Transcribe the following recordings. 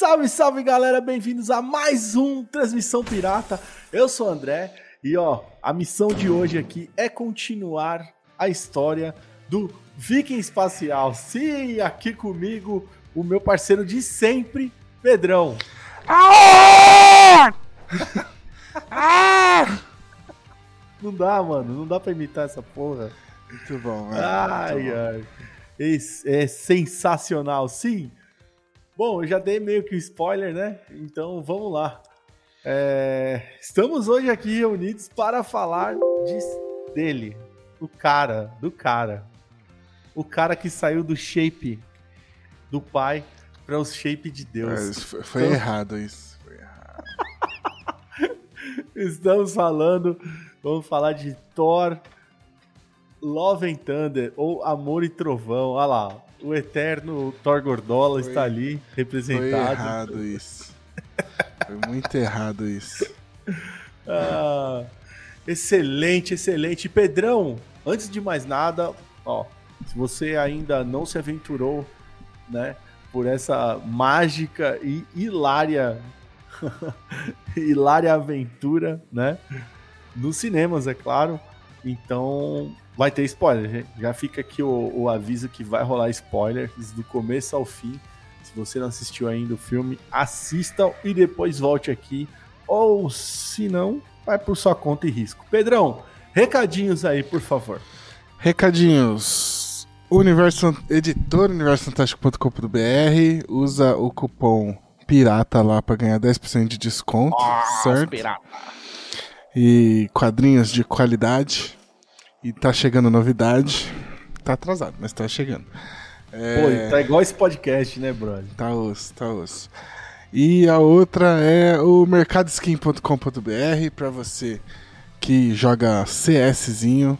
Salve, salve galera, bem-vindos a mais um Transmissão Pirata. Eu sou o André e ó, a missão de hoje aqui é continuar a história do Viking Espacial. Sim, aqui comigo o meu parceiro de sempre, Pedrão. Não dá, mano, não dá pra imitar essa porra. Muito bom, velho. Ai, ai. É, é sensacional, sim. Bom, eu já dei meio que o spoiler, né? Então vamos lá. É, estamos hoje aqui reunidos para falar de, dele, do cara, do cara. O cara que saiu do shape do pai para o shape de Deus. É, foi, foi então... errado isso. Foi errado. Estamos falando, vamos falar de Thor, Love and Thunder ou Amor e Trovão. Olha lá, o eterno Thor Gordola foi, está ali representado. Foi errado isso. foi muito errado isso. Ah, excelente, excelente. Pedrão, antes de mais nada, ó, se você ainda não se aventurou, né, por essa mágica e hilária hilária aventura, né, nos cinemas, é claro. Então, vai ter spoiler, gente. Já fica aqui o, o aviso que vai rolar spoilers do começo ao fim. Se você não assistiu ainda o filme, assista e depois volte aqui. Ou se não, vai por sua conta e risco. Pedrão, recadinhos aí, por favor. Recadinhos. Universo, editor universofantástico.com.br usa o cupom pirata lá para ganhar 10% de desconto, oh, certo? Pirata. E quadrinhos de qualidade e tá chegando novidade. Tá atrasado, mas tá chegando. É... Pô, tá igual esse podcast, né, brother? Tá osso, tá osso. E a outra é o mercadoskin.com.br para você que joga CSzinho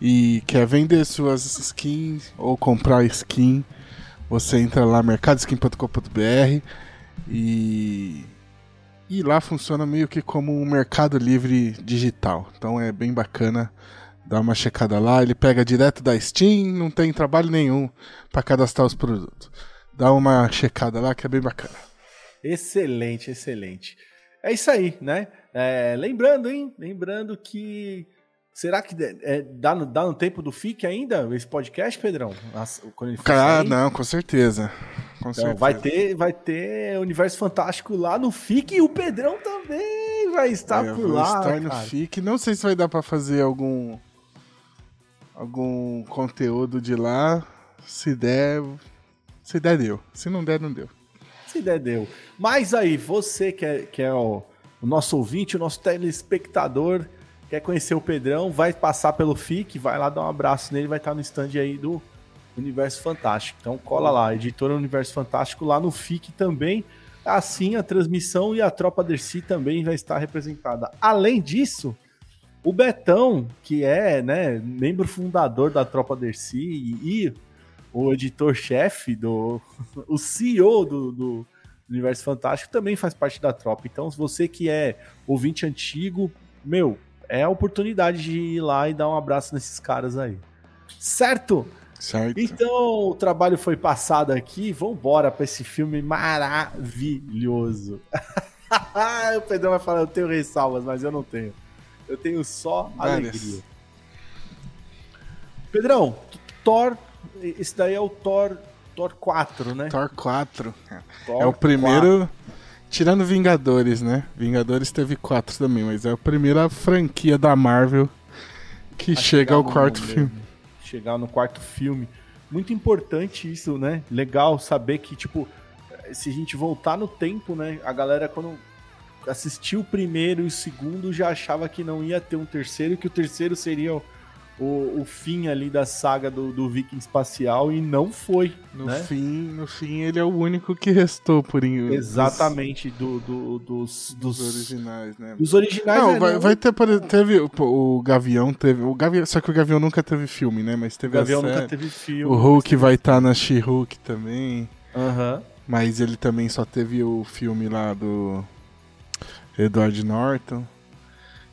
e quer vender suas skins ou comprar skin. Você entra lá mercadoskin.com.br e e lá funciona meio que como um mercado livre digital. Então é bem bacana dá uma checada lá, ele pega direto da Steam, não tem trabalho nenhum para cadastrar os produtos. Dá uma checada lá que é bem bacana. Excelente, excelente. É isso aí, né? É, lembrando, hein? Lembrando que. Será que é, dá, no, dá no tempo do FIC ainda, esse podcast, Pedrão? Quando ele ah, não, com certeza. Com então, certeza. Vai ter, vai ter Universo Fantástico lá no FIC e o Pedrão também vai estar é, por lá. Estar no FIC. Não sei se vai dar para fazer algum algum conteúdo de lá. Se der, se der, deu. Se não der, não deu. Se der, deu. Mas aí, você que é, que é o, o nosso ouvinte, o nosso telespectador, quer conhecer o Pedrão, vai passar pelo FIC, vai lá dar um abraço nele, vai estar no stand aí do Universo Fantástico. Então cola lá, editora Universo Fantástico lá no FIC também. Assim a transmissão e a Tropa Dercy também vai estar representada. Além disso, o Betão, que é né, membro fundador da Tropa Dercy e, e o editor-chefe, do o CEO do, do, Universo Fantástico, também faz parte da tropa. Então, se você que é ouvinte antigo, meu, é a oportunidade de ir lá e dar um abraço nesses caras aí. Certo? Certo. Então, o trabalho foi passado aqui. Vambora para esse filme maravilhoso. o Pedrão vai falar, eu tenho ressalvas, mas eu não tenho. Eu tenho só Várias. alegria. Pedrão, Thor, esse daí é o Thor, Thor 4, né? Thor 4. Thor é o primeiro, 4. Tirando Vingadores, né? Vingadores teve 4 também, mas é a primeira franquia da Marvel que chega ao quarto filme. Chegar no quarto filme. Muito importante isso, né? Legal saber que, tipo, se a gente voltar no tempo, né? A galera, quando assistiu o primeiro e o segundo já achava que não ia ter um terceiro, que o terceiro seria o, o, fim ali da saga do, do Viking espacial e não foi. No né? fim, no fim ele é o único que restou por enquanto. Exatamente do, do, dos, dos, dos originais, né? Dos originais. Não, é, vai, não... vai ter teve o, o Gavião teve o Gavião, só que o Gavião nunca teve filme, né? Mas teve o Gavião nunca teve filme. O Hulk vai estar tá na She-Hulk também. Aham. Uhum. Mas ele também só teve o filme lá do Edward Norton.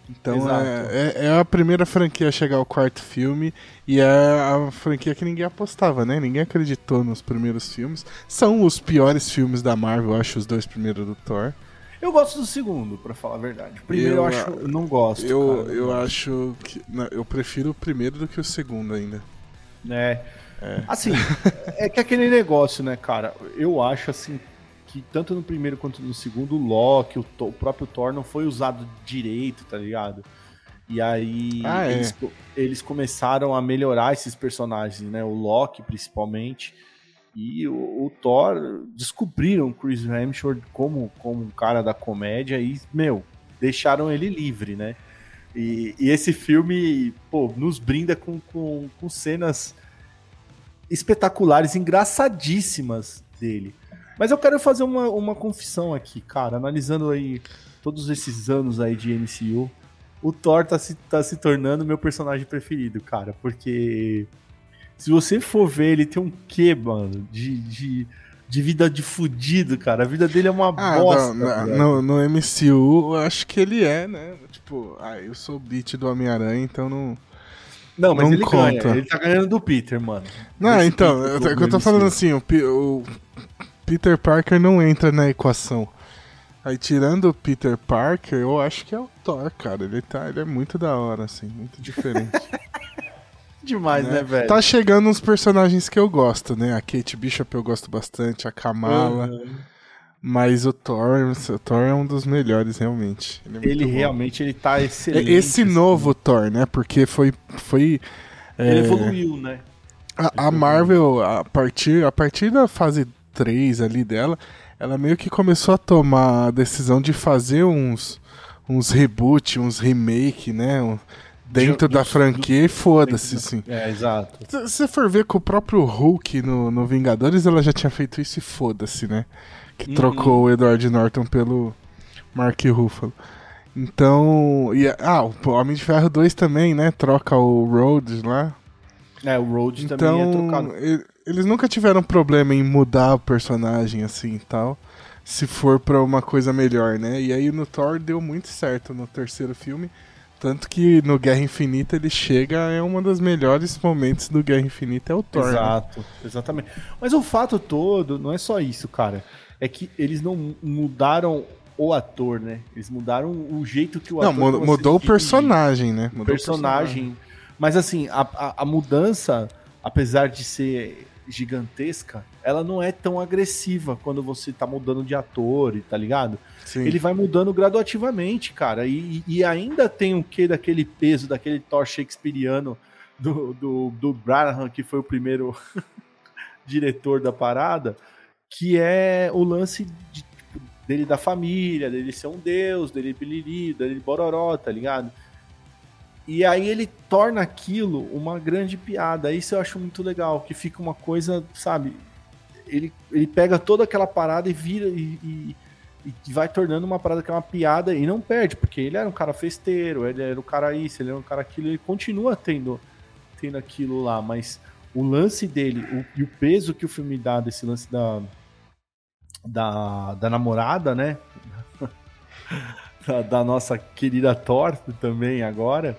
Então é, é, é, a primeira franquia a chegar ao quarto filme e é a franquia que ninguém apostava, né? Ninguém acreditou nos primeiros filmes. São os piores filmes da Marvel, eu acho, os dois primeiros do Thor. Eu gosto do segundo, para falar a verdade. O primeiro eu, eu acho, eu não gosto. Eu, cara, eu acho que não, eu prefiro o primeiro do que o segundo ainda. É. é. Assim, é que aquele negócio, né, cara? Eu acho assim que tanto no primeiro quanto no segundo, o Loki, o, o próprio Thor não foi usado direito, tá ligado? E aí ah, é. eles, eles, começaram a melhorar esses personagens, né? O Loki, principalmente. E o, o Thor descobriram Chris Hemsworth como, como um cara da comédia e, meu, deixaram ele livre, né? E, e esse filme, pô, nos brinda com, com, com cenas espetaculares, engraçadíssimas dele. Mas eu quero fazer uma, uma confissão aqui, cara, analisando aí todos esses anos aí de MCU, o Thor tá se, tá se tornando meu personagem preferido, cara, porque se você for ver, ele tem um quê, mano, de, de, de vida de fudido, cara. A vida dele é uma ah, bosta. Não, no, no, MCU, eu acho que ele é, né? Tipo, ah, eu sou o beat do Homem-Aranha, então não. Não, mas não ele conta. ganha. Ele tá ganhando do Peter, mano. Não, Esse então, eu, eu tô falando assim, o, o Peter Parker não entra na equação. Aí tirando o Peter Parker, eu acho que é o Thor, cara. Ele, tá, ele é muito da hora, assim, muito diferente. Demais, né? né, velho? Tá chegando uns personagens que eu gosto, né? A Kate Bishop eu gosto bastante, a Kamala. Uhum. Mas o Thor, o Thor é um dos melhores, realmente. Ele, é ele realmente ele tá excelente. Esse assim. novo Thor, né? Porque foi. foi ele é... evoluiu, né? A, a, Marvel, a partir, a partir da fase 3 ali dela, ela meio que começou a tomar a decisão de fazer uns, uns reboot, uns remake, né? dentro da franquia e foda-se, sim. É, exato. Se você for ver com o próprio Hulk no, no Vingadores, ela já tinha feito isso e foda-se, né? Que uhum. trocou o Edward Norton pelo Mark Ruffalo. Então. E, ah, o Homem de Ferro 2 também, né? Troca o Rhodes lá. É, o Rhodes então, também é trocado. Eles nunca tiveram problema em mudar o personagem assim e tal. Se for pra uma coisa melhor, né? E aí no Thor deu muito certo no terceiro filme. Tanto que no Guerra Infinita ele chega, é um dos melhores momentos do Guerra Infinita, é o Thor. Né? Exato, né? exatamente. Mas o fato todo não é só isso, cara. É que eles não mudaram o ator, né? Eles mudaram o jeito que o ator. Não, mudou o personagem, né? Mudou personagem. o personagem. Mas assim, a, a, a mudança, apesar de ser gigantesca, ela não é tão agressiva quando você tá mudando de ator, tá ligado? Sim. Ele vai mudando gradativamente, cara. E, e ainda tem o que daquele peso, daquele Thor shakespeariano do, do, do Braham, que foi o primeiro diretor da parada, que é o lance de, tipo, dele da família, dele ser um deus, dele biliri, dele bororó, tá ligado? E aí ele torna aquilo uma grande piada. Isso eu acho muito legal, que fica uma coisa, sabe? Ele, ele pega toda aquela parada e vira e, e, e, vai tornando uma parada que é uma piada e não perde, porque ele era um cara festeiro, ele era um cara isso, ele era um cara aquilo, ele continua tendo, tendo aquilo lá, mas o lance dele o, e o peso que o filme dá desse lance da, da, da namorada, né? da, da nossa querida Thor também agora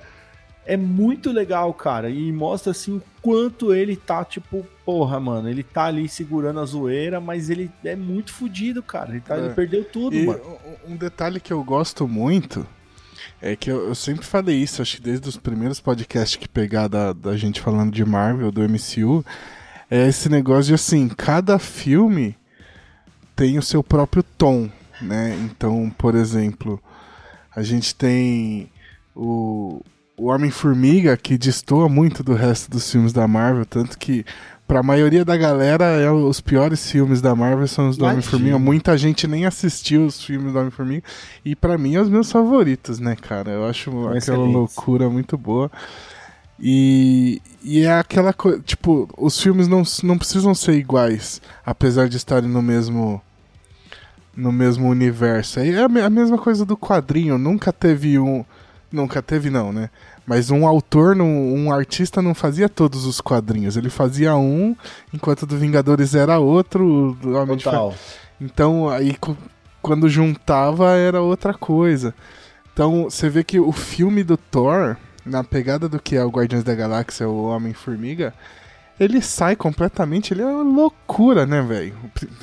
é muito legal, cara. E mostra assim o quanto ele tá, tipo, porra, mano. Ele tá ali segurando a zoeira, mas ele é muito fodido, cara. Ele, tá, é. ele perdeu tudo, e mano. Um detalhe que eu gosto muito é que eu, eu, sempre falei isso, acho que desde os primeiros podcasts que pegar da, da gente falando de Marvel, do MCU, é esse negócio de assim, cada filme tem o seu próprio tom, né? Então, por exemplo, a gente tem o, o Homem-Formiga, que destoa muito do resto dos filmes da Marvel, tanto que para a maioria da galera é os piores filmes da Marvel são os do Homem-Formiga. Muita gente nem assistiu os filmes do Homem-Formiga e para mim é os meus favoritos, né, cara? Eu acho aquela loucura muito boa. E, e é aquela coisa, tipo, os filmes não, não precisam ser iguais, apesar de estarem no mesmo no mesmo universo. É a mesma coisa do quadrinho, nunca teve um Nunca teve, não, né? Mas um autor, um artista não fazia todos os quadrinhos. Ele fazia um, enquanto do Vingadores era outro. Do Homem Total. De Então, aí quando juntava era outra coisa. Então, você vê que o filme do Thor, na pegada do que é o Guardiões da Galáxia, o Homem-Formiga, ele sai completamente, ele é uma loucura, né, velho?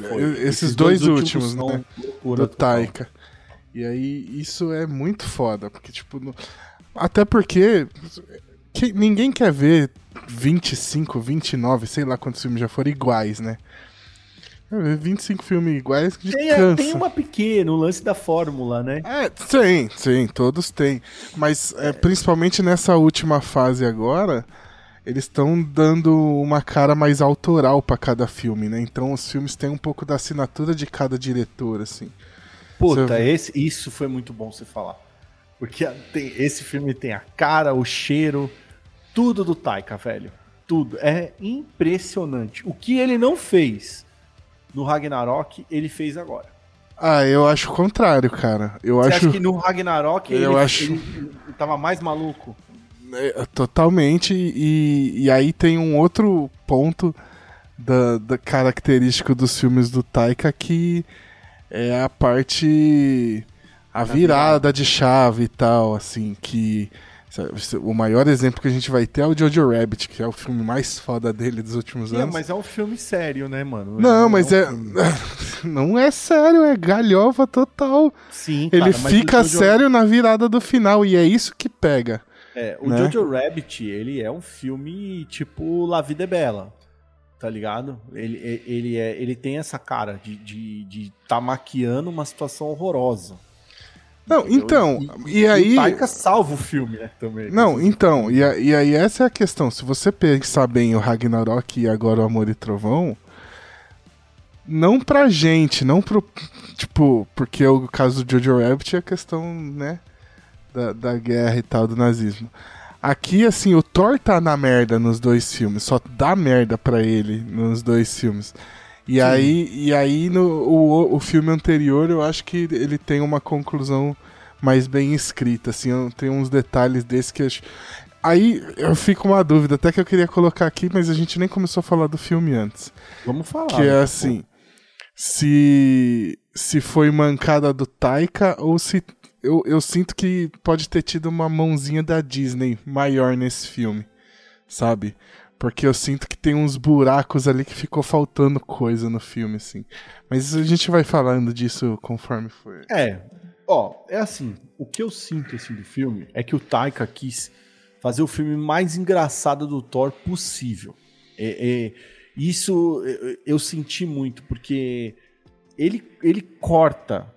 Esses, Esses dois, dois últimos, últimos né? Loucura, do Taika. E aí, isso é muito foda, porque, tipo, no... até porque que, ninguém quer ver 25, 29, sei lá quantos filmes já foram iguais, né? 25 filmes iguais que tem, cansa. tem uma pequena, o lance da fórmula, né? É, sim, sim, todos têm. Mas é, principalmente nessa última fase agora, eles estão dando uma cara mais autoral para cada filme, né? Então os filmes têm um pouco da assinatura de cada diretor, assim. Puta, esse, isso foi muito bom você falar. Porque tem, esse filme tem a cara, o cheiro, tudo do Taika, velho. Tudo. É impressionante. O que ele não fez no Ragnarok, ele fez agora. Ah, eu acho o contrário, cara. Eu Você acho acha que no Ragnarok eu ele, acho... ele, ele tava mais maluco. É, totalmente. E, e aí tem um outro ponto da, da característico dos filmes do Taika que é a parte. a virada de chave e tal, assim, que o maior exemplo que a gente vai ter é o Jojo Rabbit, que é o filme mais foda dele dos últimos anos. Não, mas é um filme sério, né, mano? Não, mas é. não é sério, é galhofa total. Sim, cara, Ele fica Jojo... sério na virada do final, e é isso que pega. É, o né? Jojo Rabbit, ele é um filme tipo La Vida é Bela. Tá ligado? Ele, ele, é, ele tem essa cara de, de, de tá maquiando uma situação horrorosa. Não, então, e, e aí. O Taika salva o filme, né? Também. Não, então, e, e aí essa é a questão. Se você pensar bem o Ragnarok e agora o Amor e Trovão, não pra gente, não pro. Tipo, porque o caso do Jojo Rabbit é a questão, né? Da, da guerra e tal, do nazismo. Aqui, assim, o Thor tá na merda nos dois filmes, só dá merda pra ele nos dois filmes. E Sim. aí, e aí no o, o filme anterior, eu acho que ele tem uma conclusão mais bem escrita, assim, tem uns detalhes desse que eu acho... Aí eu fico uma dúvida, até que eu queria colocar aqui, mas a gente nem começou a falar do filme antes. Vamos falar. Que é né? assim, se se foi mancada do Taika ou se eu, eu sinto que pode ter tido uma mãozinha da Disney maior nesse filme, sabe? Porque eu sinto que tem uns buracos ali que ficou faltando coisa no filme, assim. Mas a gente vai falando disso conforme for. É, ó, é assim, o que eu sinto assim do filme é que o Taika quis fazer o filme mais engraçado do Thor possível. É, é, isso eu senti muito, porque ele, ele corta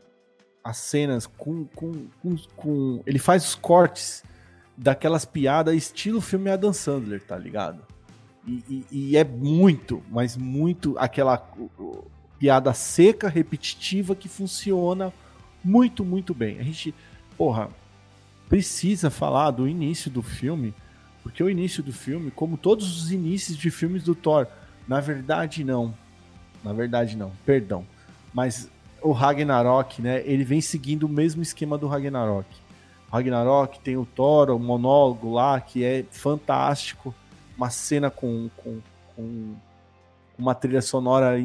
as cenas com, com, com, com, Ele faz os cortes daquelas piadas estilo filme Adam Sandler, tá ligado? E, e, e é muito, mas muito aquela piada seca, repetitiva que funciona muito, muito bem. A gente, porra, precisa falar do início do filme, porque o início do filme, como todos os inícios de filmes do Thor, na verdade não. Na verdade não, perdão. Mas o Ragnarok, né, ele vem seguindo o mesmo esquema do Ragnarok. O Ragnarok tem o Thor, o monólogo lá, que é fantástico uma cena com, com, com uma trilha sonora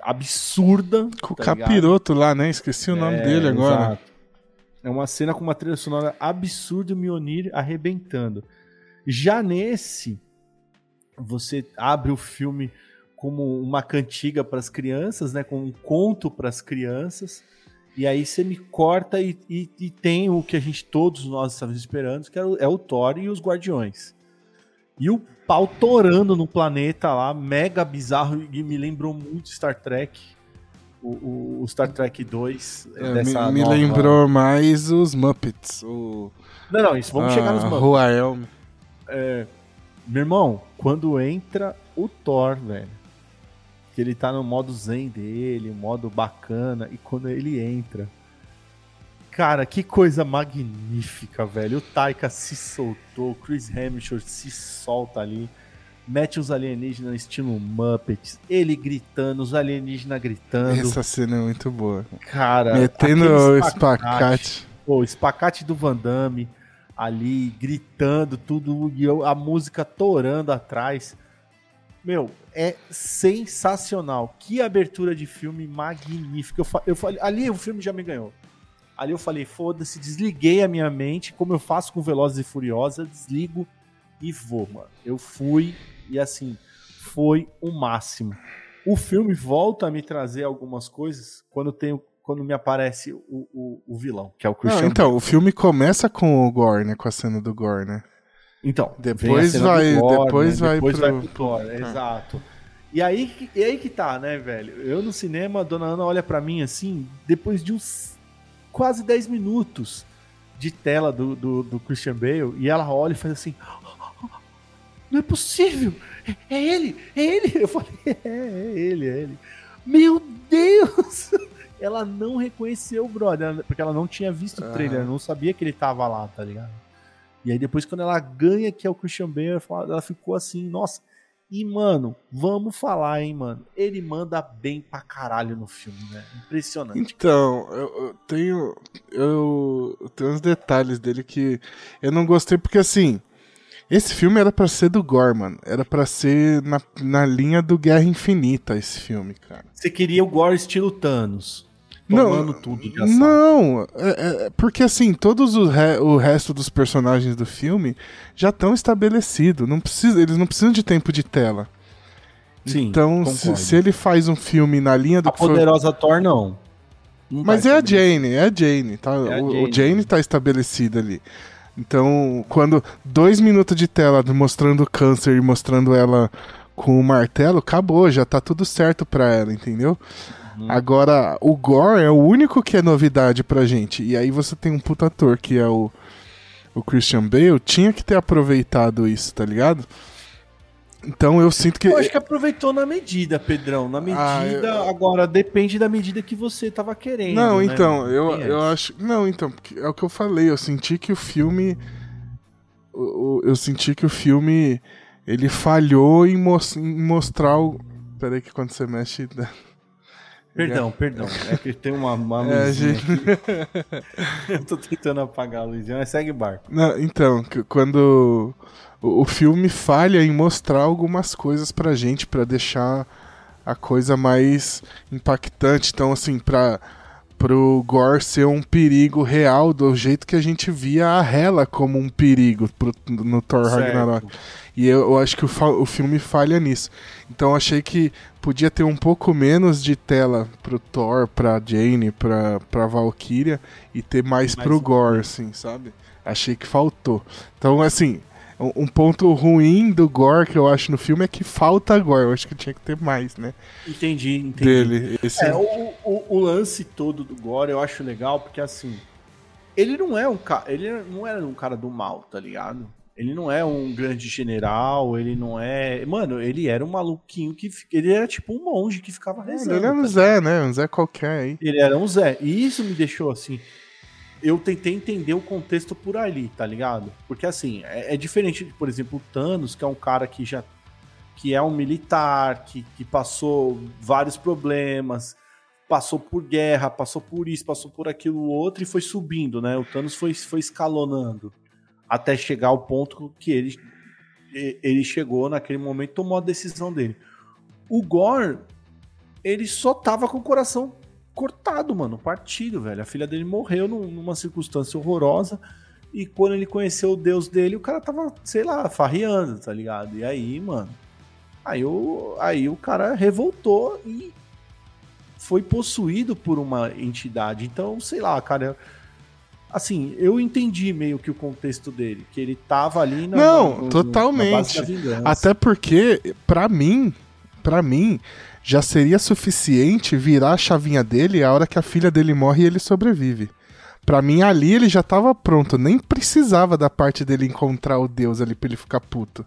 absurda. Com tá o capiroto ligado? lá, né? Esqueci o nome é, dele agora. Exato. É uma cena com uma trilha sonora absurda e o Mionir arrebentando. Já nesse, você abre o filme como uma cantiga para as crianças, né? Com um conto para as crianças. E aí você me corta e, e, e, tem o que a gente, todos nós estamos esperando, que é o, é o Thor e os Guardiões. E o pau torando no planeta lá, mega bizarro, e me lembrou muito Star Trek. O, o Star Trek 2. É, dessa me, me lembrou mais os Muppets. O... Não, não, isso, vamos ah, chegar nos Muppets. Rua Elm. É, meu irmão, quando entra o Thor, velho, que ele tá no modo zen dele, modo bacana, e quando ele entra Cara, que coisa magnífica, velho. O Taika se soltou, o Chris Hemsworth se solta ali, mete os alienígenas estilo Muppets, ele gritando, os alienígenas gritando. Essa cena é muito boa. Cara, metendo o espacate. Pô, o espacate do Van Damme ali, gritando, tudo, e a música torando atrás. Meu, é sensacional. Que abertura de filme magnífica. Eu, eu falei, ali o filme já me ganhou Ali eu falei, foda-se, desliguei a minha mente, como eu faço com Velozes e Furiosa, desligo e vou, mano. Eu fui e assim, foi o máximo. O filme volta a me trazer algumas coisas quando tenho quando me aparece o, o, o vilão, que é o Christian. Não, então, Bale. o filme começa com o Gore, né? Com a cena do Gore, né? Então, depois vai, Gore, depois, né? vai depois pro... vai pro ah. exato. E aí, e aí que tá, né, velho? Eu no cinema, a dona Ana olha para mim assim, depois de uns quase 10 minutos de tela do, do, do Christian Bale, e ela olha e faz assim: Não é possível! É, é ele! É ele! Eu falei: É, é ele, é ele. Meu Deus! ela não reconheceu o brother, porque ela não tinha visto o trailer, não sabia que ele tava lá, tá ligado? E aí depois quando ela ganha que é o Christian Bale, ela ficou assim, nossa. E mano, vamos falar, hein, mano. Ele manda bem pra caralho no filme, né? Impressionante. Então, eu, eu tenho eu, eu tenho uns detalhes dele que eu não gostei porque assim, esse filme era para ser do Gore, mano. Era para ser na, na linha do Guerra Infinita, esse filme, cara. Você queria o Gore estilo Thanos não, tudo de ação. Não, é, é, porque assim, todos o, re, o resto dos personagens do filme já estão estabelecidos. Não precisa, eles não precisam de tempo de tela. Sim, então, se, se, ele faz um filme na linha do a poderosa foi... Thor, não. não Mas é a Jane, é a Jane, tá? É a o, Jane. o Jane tá estabelecido ali. Então, quando dois minutos de tela mostrando o câncer e mostrando ela com o martelo, acabou, já tá tudo certo pra ela, entendeu? Uhum. Agora, o Gore é o único que é novidade pra gente. E aí você tem um puta ator que é o, o Christian Bale, tinha que ter aproveitado isso, tá ligado? Então eu sinto que. Eu acho que aproveitou na medida, Pedrão. Na medida. Ah, eu... Agora, depende da medida que você tava querendo. Não, né? então, eu, eu acho. Não, então, é o que eu falei. Eu senti que o filme. Eu, eu senti que o filme. Ele falhou em, mo em mostrar o. Peraí, que quando você mexe. Perdão, perdão. É que tem uma, uma é, luzinha gente... Eu tô tentando apagar a luzinha, mas segue barco. Não, então, quando o, o filme falha em mostrar algumas coisas pra gente, pra deixar a coisa mais impactante. Então, assim, pra, pro Gore ser um perigo real, do jeito que a gente via a Hela como um perigo pro, no Thor certo. Ragnarok. E eu, eu acho que o, o filme falha nisso. Então achei que podia ter um pouco menos de tela pro Thor, pra Jane, pra, pra Valkyria e ter mais, mais pro um Gore, assim, sabe? Achei que faltou. Então, assim, um ponto ruim do Gore que eu acho no filme é que falta Gore. Eu acho que tinha que ter mais, né? Entendi, entendi. Dele. Esse... É, o, o, o, lance todo do Gore eu acho legal porque assim. Ele não é um cara. Ele não era um cara do mal, tá ligado? Ele não é um grande general, ele não é. Mano, ele era um maluquinho que. Ele era tipo um monge que ficava rezando. Ele era um Zé, né? Um Zé qualquer aí. Ele era um Zé. E isso me deixou assim. Eu tentei entender o contexto por ali, tá ligado? Porque assim, é, é diferente, por exemplo, o Thanos, que é um cara que já. que é um militar, que, que passou vários problemas, passou por guerra, passou por isso, passou por aquilo outro e foi subindo, né? O Thanos foi, foi escalonando até chegar ao ponto que ele, ele chegou naquele momento tomou a decisão dele. O Gore, ele só tava com o coração cortado, mano, partido, velho. A filha dele morreu numa circunstância horrorosa. E quando ele conheceu o Deus dele, o cara tava, sei lá, farreando, tá ligado? E aí, mano. Aí o, aí o cara revoltou e foi possuído por uma entidade. Então, sei lá, cara assim, eu entendi meio que o contexto dele, que ele tava ali na Não, no, totalmente. Na Até porque para mim, para mim já seria suficiente virar a chavinha dele a hora que a filha dele morre e ele sobrevive. Para mim ali ele já tava pronto, nem precisava da parte dele encontrar o Deus ali para ele ficar puto.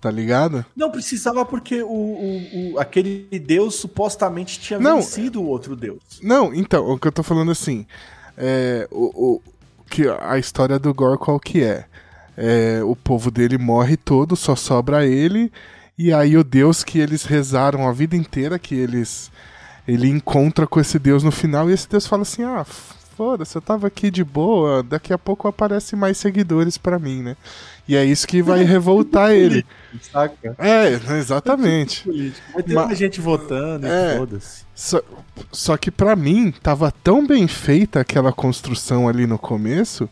Tá ligado? Não precisava porque o, o, o aquele Deus supostamente tinha não, vencido o outro Deus. Não, então, o que eu tô falando assim, é, o, que a história do Gore qual que é? é? O povo dele morre todo, só sobra ele, e aí o Deus que eles rezaram a vida inteira, que eles ele encontra com esse Deus no final, e esse Deus fala assim: ah, foda-se, eu tava aqui de boa, daqui a pouco aparecem mais seguidores pra mim, né? E é isso que vai revoltar ele. Saca? É, exatamente. Vai ter Ma- mais gente votando É. e foda-se. Só, só que pra mim, tava tão bem feita aquela construção ali no começo,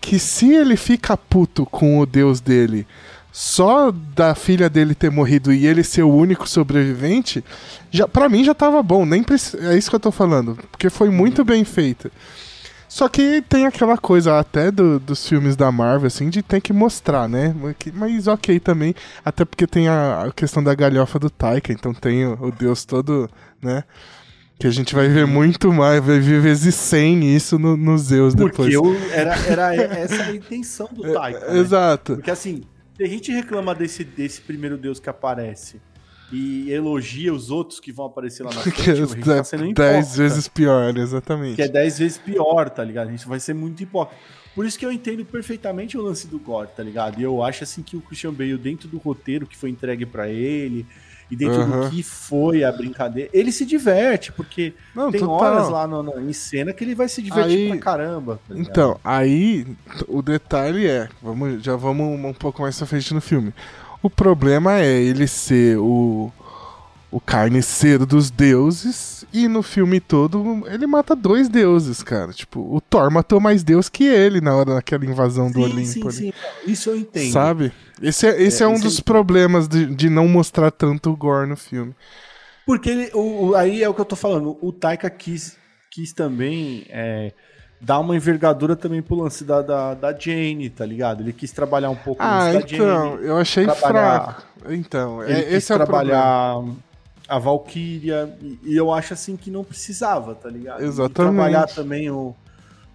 que se ele fica puto com o deus dele só da filha dele ter morrido e ele ser o único sobrevivente, já para mim já tava bom, nem preci- é isso que eu tô falando, porque foi muito bem feita. Só que tem aquela coisa até do- dos filmes da Marvel, assim, de ter que mostrar, né? Mas ok também, até porque tem a, a questão da galhofa do Taika, então tem o, o deus todo, né? Que a gente vai ver muito mais, vai ver vezes 100 isso no, nos Zeus depois. Porque era, era essa a intenção do Taika. né? Exato. Porque assim, se a gente reclama desse, desse primeiro deus que aparece e elogia os outros que vão aparecer lá na frente, Que gente tá sendo é hipócrita. 10 vezes pior, exatamente. Que é 10 vezes pior, tá ligado? A gente vai ser muito hipócrita. Por isso que eu entendo perfeitamente o lance do gore, tá ligado? E eu acho assim que o Christian Bale, dentro do roteiro que foi entregue pra ele, e dentro Aham. do que foi a brincadeira, ele se diverte, porque Não, tem horas lá no- no- em cena que ele vai se divertir Aí- pra caramba. tá? Então, aí o detalhe é, vamos, já vamos um pouco mais pra frente no filme. O problema é ele ser o, o carniceiro dos deuses e no filme todo ele mata dois deuses, cara. Tipo, o Thor matou mais deus que ele na hora daquela invasão do sim, Olimpo sim, sim. Isso eu entendo. Sabe? Esse é, esse é, É, um dos problemas de, de não mostrar tanto gore no filme. Porque ele, o, o- aí é o que eu tô falando. O Taika quis, quis também é, dar uma envergadura também pro lance da, da, da Jane, tá ligado? Ele quis trabalhar um pouco Ah, lance da então, Jane. eu achei trabalhar- fraco. Então, Ele é, quis esse é trabalhar a Valkyria. E, e eu acho assim que não precisava, tá ligado? E Exatamente. trabalhar também o.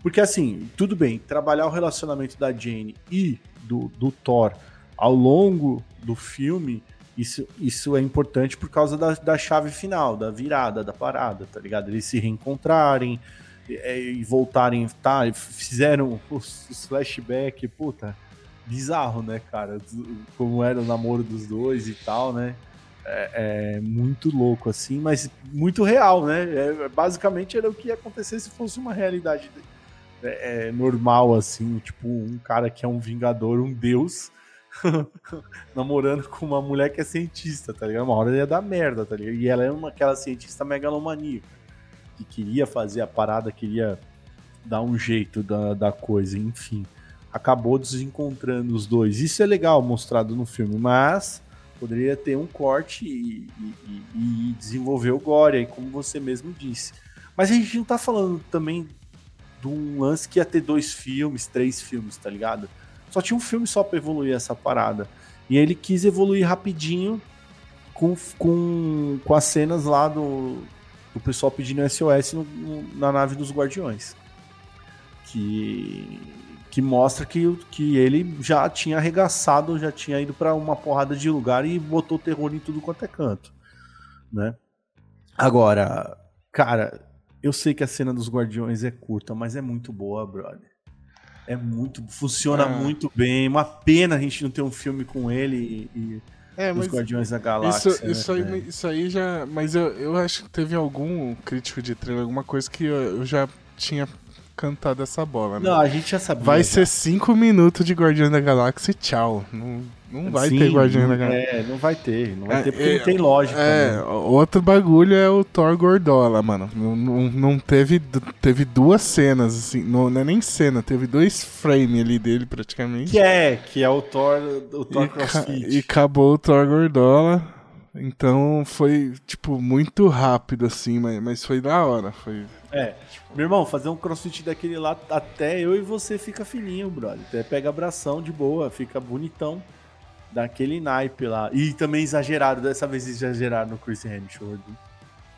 Porque assim, tudo bem, trabalhar o relacionamento da Jane e do, do Thor ao longo do filme, isso, isso é importante por causa da, da chave final, da virada, da parada, tá ligado? Eles se reencontrarem e voltarem, tá? Fizeram os, flashbacks, puta, bizarro, né, cara? Como era o namoro dos dois e tal, né? É, é muito louco, assim, mas muito real, né? É, basicamente era o que ia acontecer se fosse uma realidade é, é, normal, assim, tipo, um cara que é um vingador, um deus, namorando com uma mulher que é cientista, tá ligado? Uma hora ia dar merda, tá ligado? E ela é uma, aquela cientista megalomaníaca, que queria fazer a parada, queria dar um jeito da, da coisa, enfim. Acabou desencontrando os dois. Isso é legal mostrado no filme, mas poderia ter um corte e, e- e- desenvolver o gore, como você mesmo disse. Mas a gente não tá falando também de um lance que ia ter dois filmes, três filmes, tá ligado? Só tinha um filme só pra evoluir essa parada. E ele quis evoluir rapidinho com, com, com as cenas lá do, do pessoal pedindo SOS no- no- na nave dos Guardiões. Que, que mostra que, que ele já tinha arregaçado, já tinha ido pra uma porrada de lugar e botou terror em tudo quanto é canto. Né? Agora, cara, eu sei que a cena dos Guardiões é curta, mas é muito boa, brother. É muito. Funciona Ah. muito bem. Uma pena a gente não ter um filme com ele e, e É, os Guardiões da Galáxia. isso, né, isso, aí, velho? isso aí já. Mas eu, eu acho que teve algum crítico de trailer, alguma coisa que eu, eu já tinha cantado essa bola, né? Não, a gente já sabia. Vai já. ser 5 minutos de Guardião da Galáxia e tchau. Não, não vai Sim, ter Guardião da Galáxia. É, não vai ter. Não vai É, ter porque é, não tem lógica. É, né? outro bagulho é o Thor Gordola, mano. Não, não, não teve, teve duas cenas, assim, não, não é nem cena, teve dois frames ali dele praticamente. Que é, que é o Thor, o Thor e, ca- CrossFit. e acabou o Thor Gordola. Então foi, tipo, muito rápido, assim, mas, mas foi da hora. Foi. É. Meu irmão, fazer um crossfit daquele lá, até eu e você fica fininho, brother. Até pega abração de boa, fica bonitão. Daquele naipe lá. E também exagerado, dessa vez exagerado no Chris Hemsworth.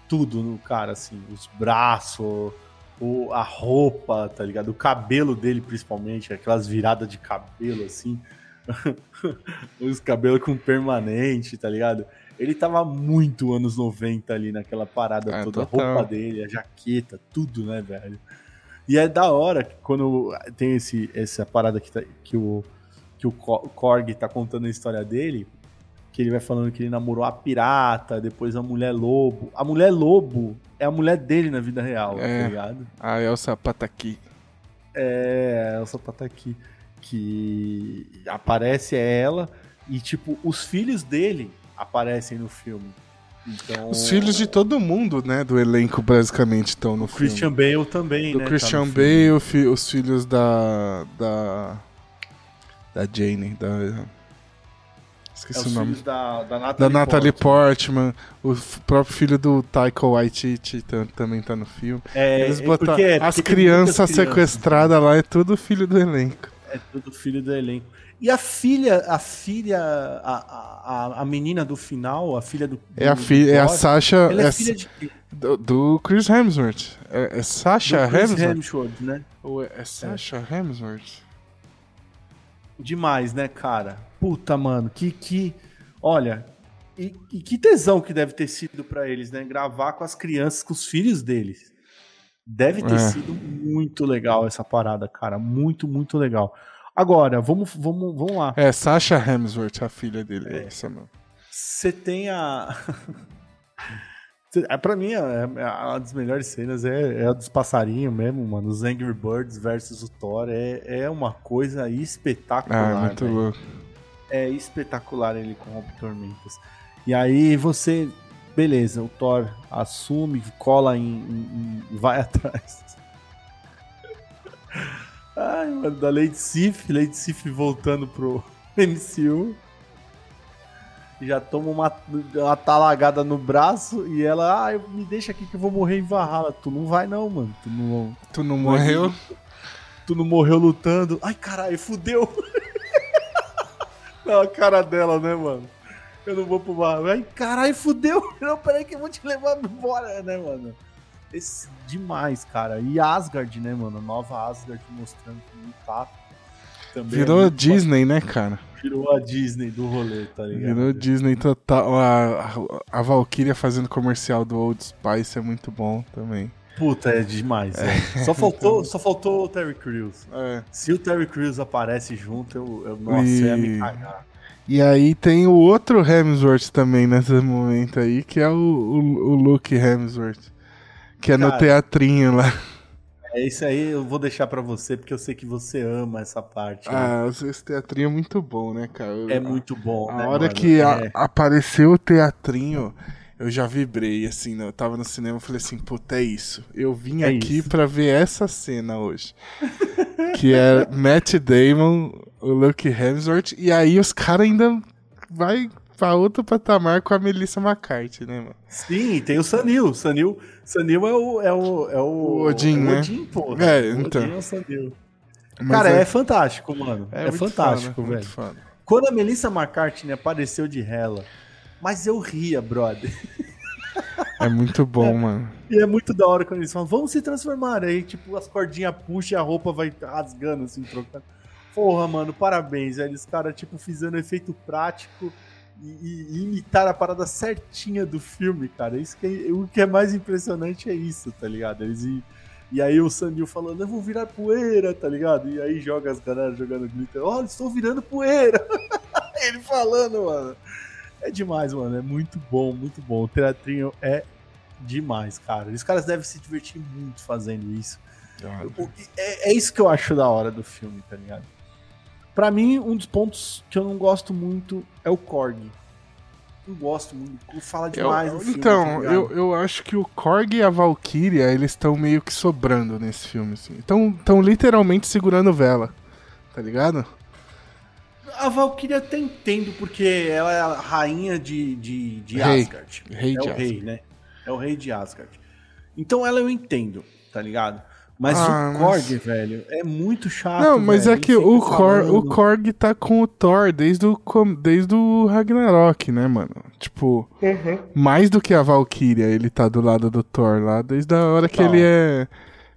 Tudo no cara, assim, os braços, o, a roupa, tá ligado? O cabelo dele, principalmente, aquelas viradas de cabelo, assim. os cabelos com permanente, tá ligado? Ele tava muito anos 90 ali naquela parada Ah, toda. A roupa dele, a jaqueta, tudo, né, velho? E é da hora que quando tem esse, essa parada que, tá- que, o, que o Korg tá contando a história dele, que ele vai falando que ele namorou a pirata, depois a mulher lobo. A mulher lobo é a mulher dele na vida real, É. tá ligado? A Elsa Pataki. É, a Elsa Pataki. Que aparece é ela e, tipo, os filhos dele aparecem no filme. Então, Os filhos de todo mundo, né, do elenco basicamente estão no o Christian filme. Bale também, Do né? tá Christian filme. Bale, fi- os filhos da da da Jane, da É, esqueci os o nome. da, da Da Natalie, Natalie Portman. Portman, o próprio filho do Taika Waititi tam- também tá no filme. É, Eles é botaram porque- as porque crianças sequestradas lá, é tudo filho do elenco. É tudo filho do elenco. E a filha, a filha, a, a, a menina do final, a filha do. É a filha, é a Sasha, Ela é, é filha de quê? do, do Chris Hemsworth. É, é Sasha Do Chris Hemsworth? Hemsworth, né? Ou é, é Sasha Hemsworth? Demais, né, cara? Puta, mano, que. que olha, e, e que tesão que deve ter sido pra eles, né? Gravar com as crianças, com os filhos deles. Deve ter É. sido muito legal essa parada, cara. Muito, muito legal. Agora, vamos, vamos, vamos lá. É Sasha Hemsworth, a filha dele. É É. essa mesmo. Você tem a. É, pra mim, é, é uma das melhores cenas é, é a dos passarinhos mesmo, mano. Os Angry Birds versus o Thor. É, é uma coisa espetacular. Ah, é muito louco. É espetacular ele com Rompe Tormentas. E aí você. Beleza, o Thor assume, cola em. em- em- vai atrás. Ai, mano, da Lady Sif, Lady Sif voltando pro MCU. Já toma uma, uma talagada no braço e ela, ah, eu- me deixa aqui que eu vou morrer em Valhalla. Tu não vai não, mano. Tu não, Tu não morreu? tu não morreu lutando. Ai, caralho, fudeu. não, a cara dela, né, mano? Eu não vou pro bar. Ai, caralho, fudeu. Não, peraí que eu vou te levar embora, né, mano? Esse, demais, cara. E Asgard, né, mano? Nova Asgard mostrando que não tá. Também é Virou muito Disney, né, cara? Virou a Disney do rolê, tá ligado? Virou Disney total. A, a, a Valkyria fazendo comercial do Old Spice é muito bom também. Puta, é demais. é. Só, faltou, só faltou o Terry Crews. É. Se o Terry Crews aparece junto, eu, eu nossa, eu ia me E- cagar. E aí tem o outro Hemsworth também nesse momento aí, que é o, o, o Luke Hemsworth. Que é no Cara, teatrinho lá. É isso aí, eu vou deixar pra você, porque eu sei que você ama essa parte. né? Ah, esse teatrinho é muito bom, né, cara? é muito bom. A né, hora mano? que a- É. apareceu o teatrinho, eu já vibrei, assim, né? eu tava no cinema e falei assim, puta, é isso. Eu vim É aqui pra ver essa cena hoje. que é Matt Damon, o Luke Hemsworth, e aí os caras ainda vai pra outro patamar com a Melissa McCarthy, né, mano? Sim, tem o Sanil. Sanil, Sanil é o. É o, é o, O Odin, é o né? Odin, porra. É, o então. Odin é o Sanil. Mas Cara, é, fantástico, mano. É, muito fantástico, foda, velho. Quando a Melissa McCartney apareceu de Hela, mas eu ria, brother. É muito bom, mano. E é muito da hora quando eles falam, vamos se transformar. Aí, tipo, as cordinhas puxam e a roupa vai rasgando, assim, trocando. Porra, mano, parabéns, velho. Os caras, tipo, fizeram efeito prático e, e- imitaram a parada certinha do filme, cara. Isso que é- o que é mais impressionante é isso, tá ligado? Eles e, e aí o Sandil falando, eu vou virar poeira, tá ligado? E aí joga as galera jogando glitter, olha, estou virando poeira. Ele falando, mano. É demais, mano. É muito bom, muito bom. O teatrinho é demais, cara. Os caras devem se divertir muito fazendo isso. É, é isso que eu acho da hora do filme, tá ligado? Pra mim, um dos pontos que eu não gosto muito é o Korg. Não gosto muito. Fala Eu- demais no filme. tá então, ligado? eu, eu acho que o Korg e a Valkyria, eles estão meio que sobrando nesse filme, assim. Estão literalmente segurando vela, tá ligado? A Valkyria até entendo, porque ela é a rainha de, de, de Rei. Asgard. Rei é de o rei, né? É o rei de Asgard. Então ela eu entendo, tá ligado? Mas Ah, o mas- Korg, velho, é muito chato. Não, mas velho. é que o, o. Korg tá com o Thor desde o, desde o Ragnarok, né, mano? Tipo, mais do que a Valkyria, ele tá do lado do Thor lá, desde a hora que Total. ele é.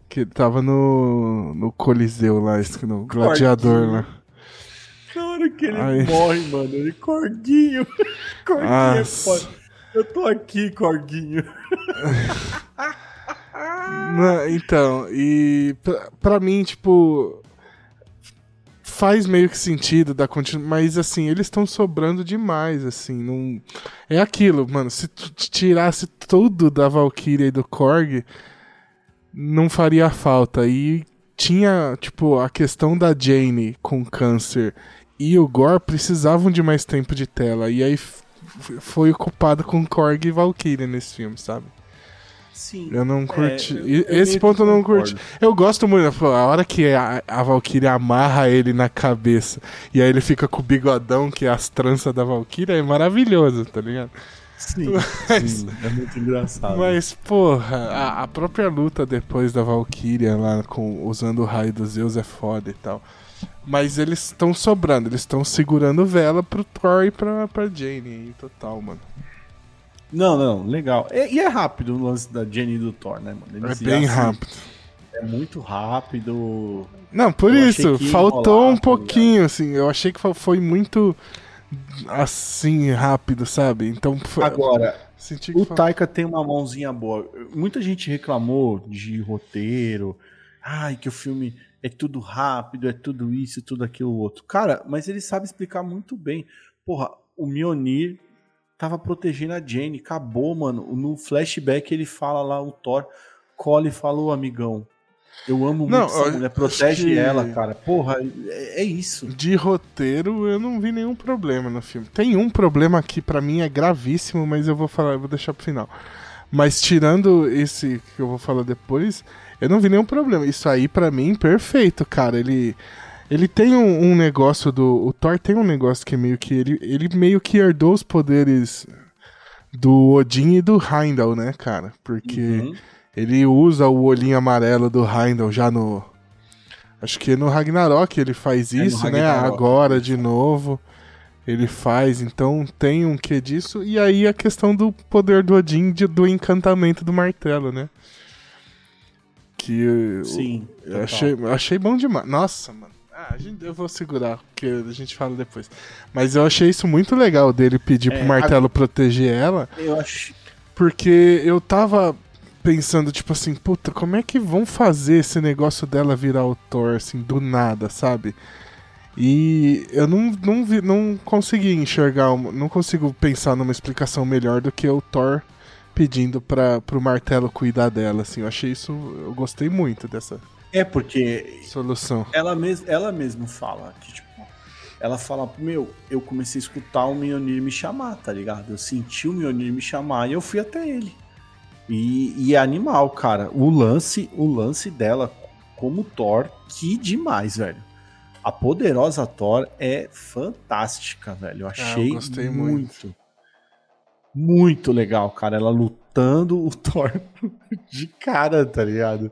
Que ele tava no, no Coliseu lá, no Gladiador lá. Na hora que ele Ai. morre, mano, ele Corguinho. Corguinho é foda. Eu tô aqui, Corguinho. Não, então, e pra, mim, tipo. faz meio que sentido da continu... mas assim, eles estão sobrando demais, assim, não é aquilo, mano, se tirasse tudo da Valkyria e do Korg, não faria falta. E tinha, tipo, a questão da Jane com câncer e o Gore precisavam de mais tempo de tela. E aí foi ocupado com Korg e Valkyria nesse filme, sabe? Sim. Eu não É, curti. eu- E- eu Esse ponto eu não concordo. curti. Eu gosto muito. pô, A hora que a, a Valkyria amarra ele na cabeça e aí ele fica com o bigodão, que é as tranças da Valkyria, é maravilhoso, tá ligado? Sim, Mas- sim, é muito engraçado. Mas, porra, a, a própria luta depois da Valkyria lá com, usando o raio dos Zeus é foda e tal. Mas eles estão sobrando, eles estão segurando vela pro Thor e pra, pra Jane aí, total, mano. Não, não, legal. E, e é rápido o lance da Jenny e do Thor, né, mano? É Eles já bem rápido. É muito rápido. Não, por Eu isso, faltou um tá pouquinho, assim. Eu achei que fo- foi muito assim, rápido, sabe? Então, foi, Agora, o foi- Taika tem uma mãozinha boa. Muita gente reclamou de roteiro. Ai, que o filme é tudo rápido, é tudo isso, tudo aquilo outro. Cara, mas ele sabe explicar muito bem. Porra, o Mjolnir tava protegendo a Jane, acabou, mano. No flashback ele fala lá, o Thor cola e falou, amigão. Eu amo muito Não, essa eu mulher, protege que- ela, cara. Porra, é, é isso. De roteiro, eu não vi nenhum problema no filme. Tem um problema que pra mim é gravíssimo, mas eu vou falar, eu vou deixar pro final. Mas tirando esse que eu vou falar depois, eu não vi nenhum problema. Isso aí pra mim perfeito, cara. Ele ele tem um, um negócio do o Thor tem um negócio que é meio que ele ele meio que herdou os poderes do Odin e do Heimdall, né, cara? Porque Uhum. ele usa o olhinho amarelo do Heimdall já no. Acho que no Ragnarok ele faz É, isso, né? Ragnarok. Agora de novo. Ele faz, então tem um que disso. E aí a questão do poder do Odin, de- do encantamento do martelo, né? Que Sim. eu achei, eu achei bom demais. Nossa, mano. Ah, a gente, eu vou segurar, porque a gente fala depois. Mas eu achei isso muito legal dele pedir É, pro martelo proteger ela. Eu acho. Porque eu tava pensando, tipo assim, puta, como é que vão fazer esse negócio dela virar o Thor, assim, do nada, sabe? E eu não, não, vi, não consegui enxergar, não consigo pensar numa explicação melhor do que o Thor pedindo pra, pro martelo cuidar dela, assim. Eu achei isso, eu gostei muito dessa É porque solução. ela, mes ela mesmo fala que, tipo, ela fala, meu, eu comecei a escutar o Mjolnir me chamar, tá ligado? Eu senti o Mjolnir me chamar e eu fui até ele. E, é animal, cara. O lance, o lance dela como Thor, que demais, velho. A poderosa Thor é fantástica, velho. Eu achei gostei muito. Muito legal, cara. Ela lutando o Thor de cara, tá ligado?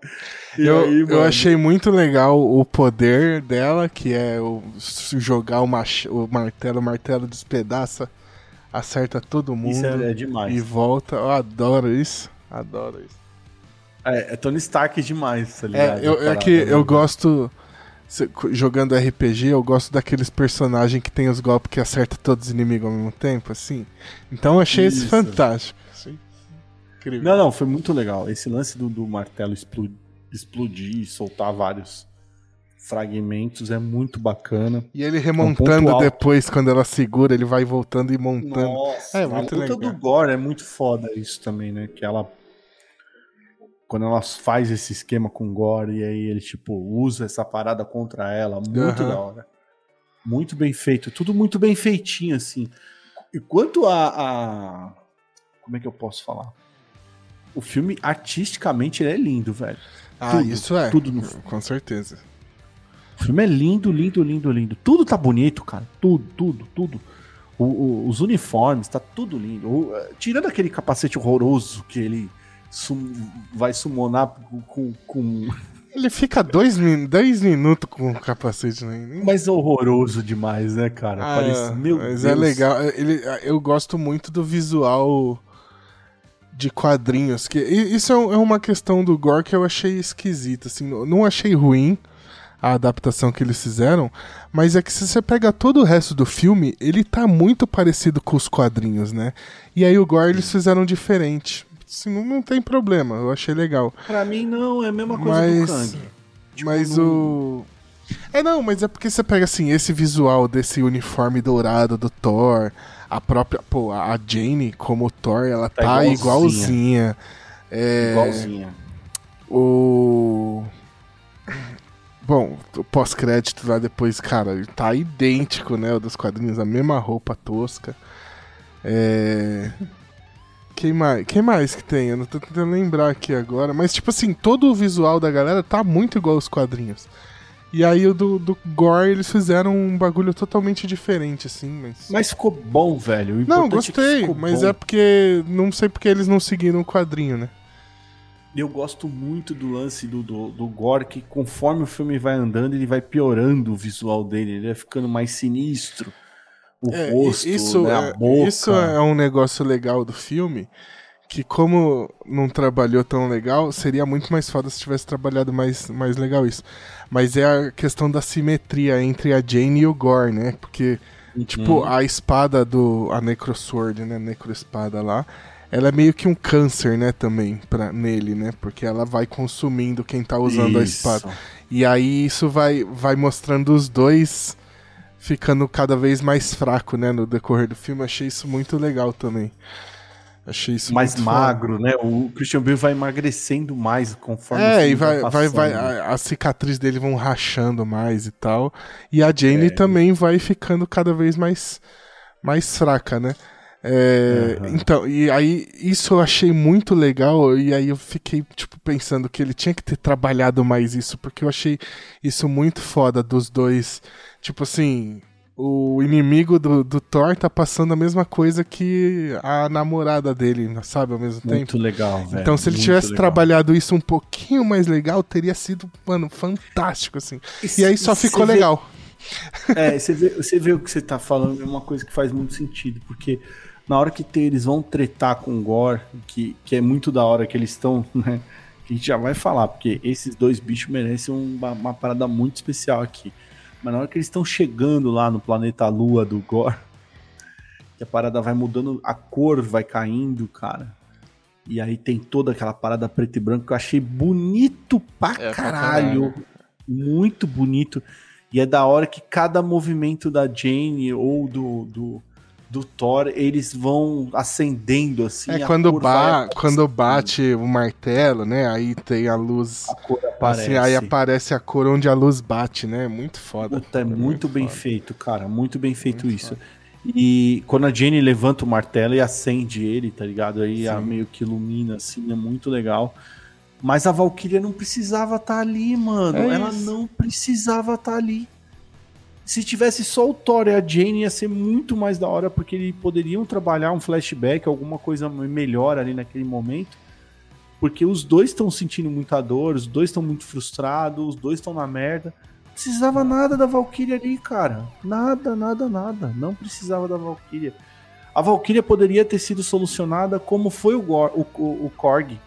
E Eu, aí, eu mano, achei muito legal o poder dela, que é o, jogar o, mach, o martelo, o martelo despedaça, acerta todo mundo Isso é, é demais. e volta. Eu adoro isso. Adoro isso. É, é Tony Stark demais, tá ligado? É, eu, é que né? eu gosto. se- jogando RPG, eu gosto daqueles personagens que tem os golpes que acertam todos os inimigos ao mesmo tempo, assim. Então eu achei isso Isso. fantástico. Incrível. Não, não, foi muito legal. Esse lance do, do martelo explo- explodir e soltar vários fragmentos é muito bacana. E ele remontando alto. depois, quando ela segura, ele vai voltando e montando. Nossa, É a muito luta legal. do Gore é muito foda isso também, né? Que ela. Quando ela faz esse esquema com o Gore e aí ele, tipo, usa essa parada contra ela, muito Aham. da hora. Muito bem feito, tudo muito bem feitinho, assim. E quanto a, a- Como é que eu posso falar? O filme, artisticamente, ele é lindo, velho. Ah, Tudo, isso é. tudo no- Com certeza. O filme é lindo, lindo, lindo, lindo. Tudo tá bonito, cara. Tudo, tudo, tudo. O- o- os uniformes, tá tudo lindo. O- eh, tirando aquele capacete horroroso que ele sum- vai summonar com. com, Ele fica dois, dois minutos com o capacete, né? Mas horroroso demais, né, cara? Ah, Parece- meu mas Deus. é legal. Ele, eu gosto muito do visual de quadrinhos. que Isso é é uma questão do Gore que eu achei esquisita. Assim, não- achei ruim a adaptação que eles fizeram, mas é que se você pega todo o resto do filme, ele tá muito parecido com os quadrinhos, né? E aí o Gore eles fizeram diferente. Assim, não, não tem problema, eu achei legal. Pra mim, não, é a mesma coisa Mas- do Kang. Tipo, Mas não- o. É, não, mas é porque você pega assim, esse visual desse uniforme dourado do Thor, a própria, pô, a Jane como Thor, ela tá, tá igualzinha. igualzinha. É, igualzinha. O Bom, o pós-crédito lá depois, cara, tá idêntico, né? O dos quadrinhos, a mesma roupa tosca. É. Quem mais? Quem mais que tem? Eu não tô tentando lembrar aqui agora. Mas, tipo assim, todo o visual da galera tá muito igual aos quadrinhos. E aí o do, do Gore eles fizeram um bagulho totalmente diferente, assim, mas. Mas ficou bom, velho. não, é gostei, é mas bom. é porque. Não sei porque eles não seguiram o quadrinho, né? Eu gosto muito do lance do, do, do, Gore, que conforme o filme vai andando, ele vai piorando o visual dele, ele vai ficando mais sinistro. O é, rosto, isso, né, a boca. Isso é um negócio legal do filme, que como não trabalhou tão legal, seria muito mais foda se tivesse trabalhado mais, mais legal isso. Mas é a questão da simetria entre a Jane e o Gore, né? Porque, uhum. tipo, a espada do... a Necrosword, né? Necroespada lá ela é meio que um câncer, né, também, pra, nele, né? Porque ela vai consumindo quem tá usando isso. a espada. E aí isso vai, vai mostrando os dois ficando cada vez mais fraco, né, no decorrer do filme. Achei isso muito legal também. Achei isso mais magro, né? O Christian Bale vai emagrecendo mais conforme É, e vai, vai, vai, a, a cicatriz dele vão rachando mais e tal. E a Jane é. também vai ficando cada vez mais mais fraca, né? É, uhum. Então, e aí isso eu achei muito legal, e aí eu fiquei, tipo, pensando que ele tinha que ter trabalhado mais isso, porque eu achei isso muito foda dos dois. Tipo assim, o inimigo do, do Thor tá passando a mesma coisa que a namorada dele, sabe, ao mesmo muito tempo. Muito legal, velho. Então, se ele tivesse legal. trabalhado isso um pouquinho mais legal, teria sido, mano, fantástico, assim. E, e aí só ficou legal. Vê... É, você vê, você vê o que você tá falando, é uma coisa que faz muito sentido, porque na hora que eles vão tretar com o Gore, que, que é muito da hora que eles estão, né? Que a gente já vai falar, porque esses dois bichos merecem uma, uma parada muito especial aqui. Mas na hora que eles estão chegando lá no planeta Lua do Gore, que a parada vai mudando, a cor vai caindo, cara. E aí tem toda aquela parada preto e branco que eu achei bonito pra, é, caralho. caralho. Muito bonito. E é da hora que cada movimento da Jane ou do, do do Thor, eles vão acendendo assim. É quando, ba quando bate o martelo, né? Aí tem a luz. A cor aparece. Assim, aí aparece a cor onde a luz bate, né? Muito foda. Puta, é muito, muito bem foda. feito, cara. Muito bem feito muito isso. Foda. E quando a Jenny levanta o martelo e acende ele, tá ligado? Aí a meio que ilumina, assim, é muito legal. Mas a Valkyria não precisava estar tá ali, mano. É Ela não precisava estar tá ali. Se tivesse só o Thor e a Jane, ia ser muito mais da hora, porque eles poderiam trabalhar um flashback, alguma coisa melhor ali naquele momento. Porque os dois estão sentindo muita dor, os dois estão muito frustrados, os dois estão na merda. Não precisava nada da Valkyria ali, cara. Nada, nada, nada. Não precisava da Valkyria. A Valkyria poderia ter sido solucionada como foi o, Gor, o, o, o Korg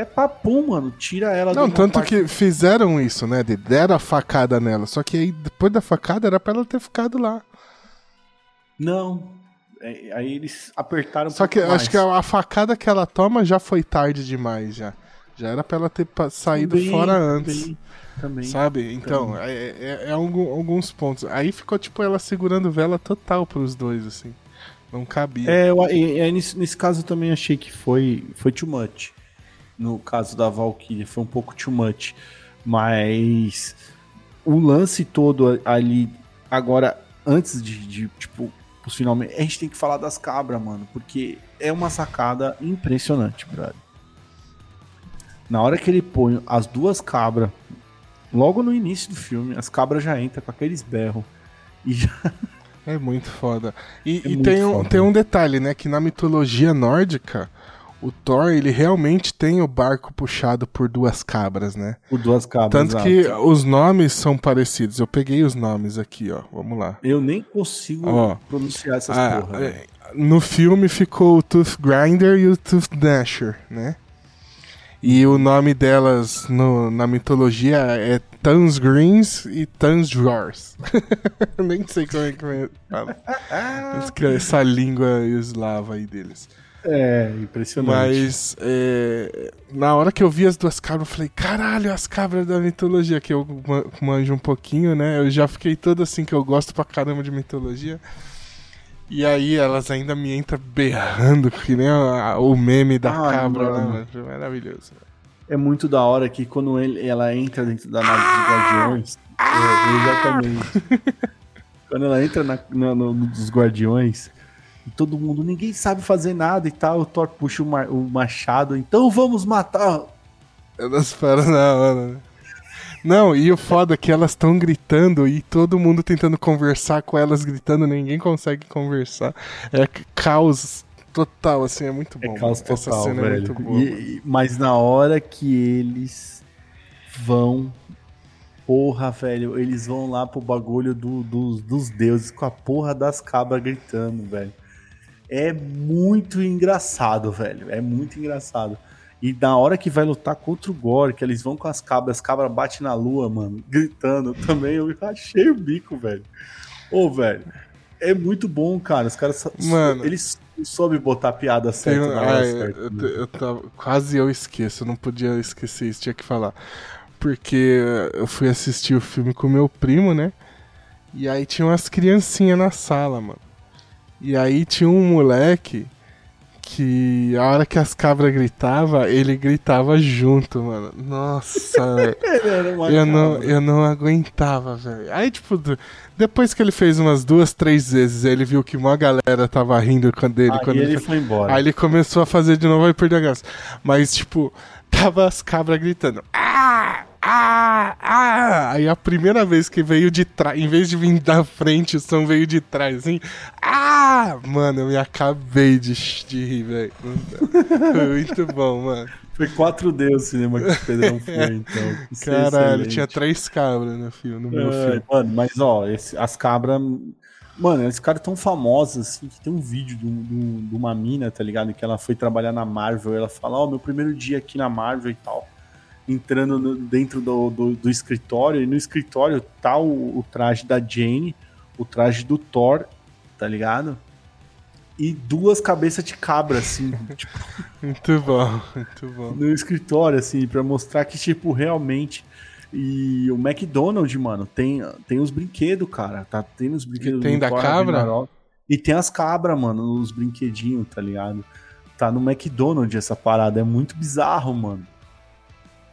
é papum, mano. Tira ela Não, tanto parte... que fizeram isso, né? De deram a facada nela. Só que aí, depois da facada, era pra ela ter ficado lá. Não. É, aí eles apertaram um Só que mais. acho que a, facada que ela toma já foi tarde demais, já. Já era pra ela ter saído também, fora antes. Também, também. Sabe? Então, também. É, é, é algum, alguns pontos. Aí ficou, tipo, ela segurando vela total pros dois, assim. Não cabia. É, eu, nesse, nesse caso eu também achei que foi, foi too much no caso da Valkyrie, foi um pouco too much. Mas o lance todo ali, agora, antes de, de tipo, finalmente, a gente tem que falar das cabras, mano, porque é uma sacada impressionante, brother. Na hora que ele põe as duas cabras, logo no início do filme, as cabras já entram com aqueles berros e já. É muito foda. E, é e muito tem, um, tem um detalhe, né? Que na mitologia nórdica, o Thor, ele realmente tem o barco puxado por duas cabras, né? Por duas cabras. Tanto exato. que os nomes são parecidos. Eu peguei os nomes aqui, ó. Vamos lá. Eu nem consigo ó, pronunciar essas a, porra. É, no filme ficou o Tooth Grinder e o Tooth Dasher, né? E o nome delas no, na mitologia é Tans Greens e Tans Jors. Nem sei como é que fala. Essa língua eslava aí deles. É, impressionante. Mas é, na hora que eu vi as duas cabras, eu falei, caralho, as cabras da mitologia, que eu ma- manjo um pouquinho, né? Eu já fiquei todo assim, que eu gosto pra caramba de mitologia. E aí elas ainda me entram berrando, que nem a- o meme da Ai, cabra, né, mano. mano? Foi Maravilhoso. É muito da hora que quando ele- ela entra dentro da nave dos guardiões. é, exatamente. quando ela entra na, na- no dos guardiões. E todo mundo, ninguém sabe fazer nada e tal. O Thor puxa o, ma- o machado, então vamos matar. Elas param na hora, né? Não, e o foda é que elas estão gritando e todo mundo tentando conversar com elas gritando, ninguém consegue conversar. É caos total, assim, é muito É bom. caos mano. Essa total, cena é velho. muito boa. E- mas na hora que eles vão. Porra, velho, eles vão lá pro bagulho do- dos- dos deuses com a porra das cabras gritando, velho. É muito engraçado, velho. É muito engraçado. E na hora que vai lutar contra o Gore, que eles vão com as cabras, as cabras batem na lua, mano, gritando também, eu achei o bico, velho. Ô, velho, é muito bom, cara. Os caras, Mano. eles soube botar piada certa na hora certa. eu, né? eu tava, quase eu esqueço, eu não podia esquecer isso, tinha que falar. Porque eu fui assistir o filme com meu primo, né? E aí tinha umas criancinhas na sala, mano. E aí tinha um moleque que a hora que as cabras gritavam, ele gritava junto, mano. Nossa, velho. Eu não, eu não aguentava, velho. Aí, tipo, depois que ele fez umas duas, três vezes, ele viu que uma galera tava rindo quando ele. Aí quando ele ele foi embora. Aí ele começou a fazer de novo e perdeu a graça. Mas, tipo, tava as cabras gritando. Ah! Ah! Ah! Aí a primeira vez que veio de trás, em vez de vir da frente, o som veio de trás, assim. Ah! Mano, eu me acabei de, de rir, velho. Foi muito bom, mano. Foi 4D o cinema que o Pedrão foi, então. Isso é Caralho, excelente. tinha três cabras no filme, no meu É, filme. Mano, mas ó, esse- as cabras. Mano, esses caras tão famosos, assim, que tem um vídeo de, um- de um- uma mina, tá ligado? Que ela foi trabalhar na Marvel. Ela fala, ó, meu primeiro dia aqui na Marvel e tal. Entrando no- dentro do, do, do escritório, e no escritório tá o, o traje da Jane, o traje do Thor, tá ligado? E duas cabeças de cabra, assim, tipo, Muito bom, muito bom. no escritório, assim, pra mostrar que, tipo, realmente. E o McDonald's, mano, tem, tem os brinquedos, cara. Tá tendo os brinquedos E tem da Thor cabra? E tem as cabras, mano, os brinquedinhos, tá ligado? Tá no McDonald's essa parada. É muito bizarro, mano.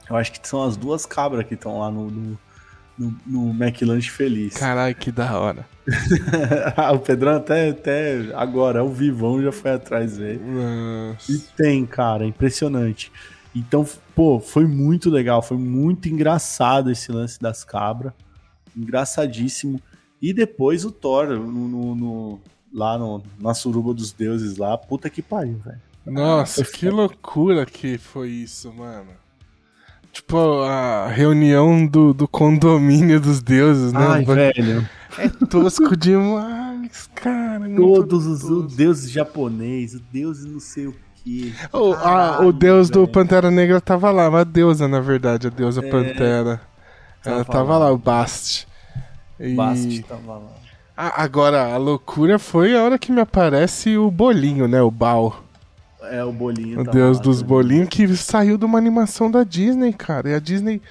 Eu acho que são as duas cabras que estão lá no, no, no, no McLanche Feliz. Caralho, que da hora. o Pedrão até, até agora, ao vivão, já foi atrás ver. E tem, cara, é impressionante. Então, pô, foi muito legal, foi muito engraçado esse lance das cabras. Engraçadíssimo. E depois o Thor, no, no- lá no, na suruba dos deuses lá, puta que pariu, velho. Nossa, foi que loucura que foi isso, mano. Tipo, a reunião do, do condomínio dos deuses, né? Ai, velho. tosco demais, cara. Todos os o deuses japonês, o deus não sei o quê. O, a- Caralho, o deus do velho. Pantera Negra tava lá, uma deusa, na verdade, a deusa Pantera. Ela tava lá. lá, o Bast. E... Bast tava lá. Ah, agora, a loucura foi a hora que me aparece o bolinho, né? O Bao. É, o bolinho O tava deus lá dos também. bolinhos que saiu de uma animação da Disney, cara. E a Disney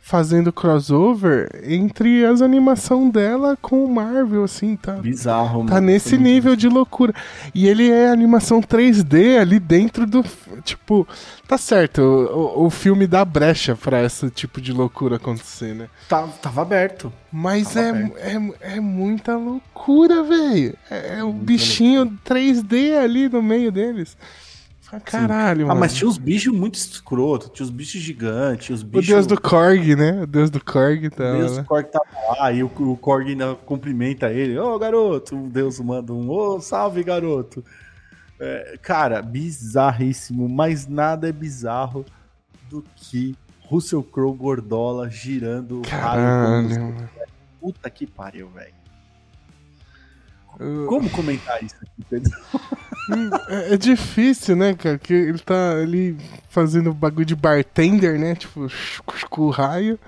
fazendo crossover entre as animações dela com o Marvel, assim, tá? Bizarro, Tá mano. nesse Foi muito nível de loucura. E ele é animação 3D ali dentro do. Tipo, tá certo, o, o- filme dá brecha pra esse tipo de loucura acontecer, né? Tá- tava aberto. Mas Tava é, é, é muita loucura, velho. É, é o bichinho 3D ali no meio deles. Fala, Caralho, Ah, mano. mas tinha uns bichos muito escroto, tinha os bichos gigantes, tinha os O bichos. deus do Korg, né? O deus do Korg tá O deus do Korg tava lá, e o, o Korg ainda cumprimenta ele. Ô, garoto! O deus manda um, ô, salve, garoto! É, cara, bizarríssimo, mas nada é bizarro do que Russell Crowe gordola girando o Caralho. Puta que pariu, velho. Como comentar isso aqui, Pedro? É, é difícil, né, cara? Que ele tá ali fazendo bagulho de bartender, né? Tipo, com o raio.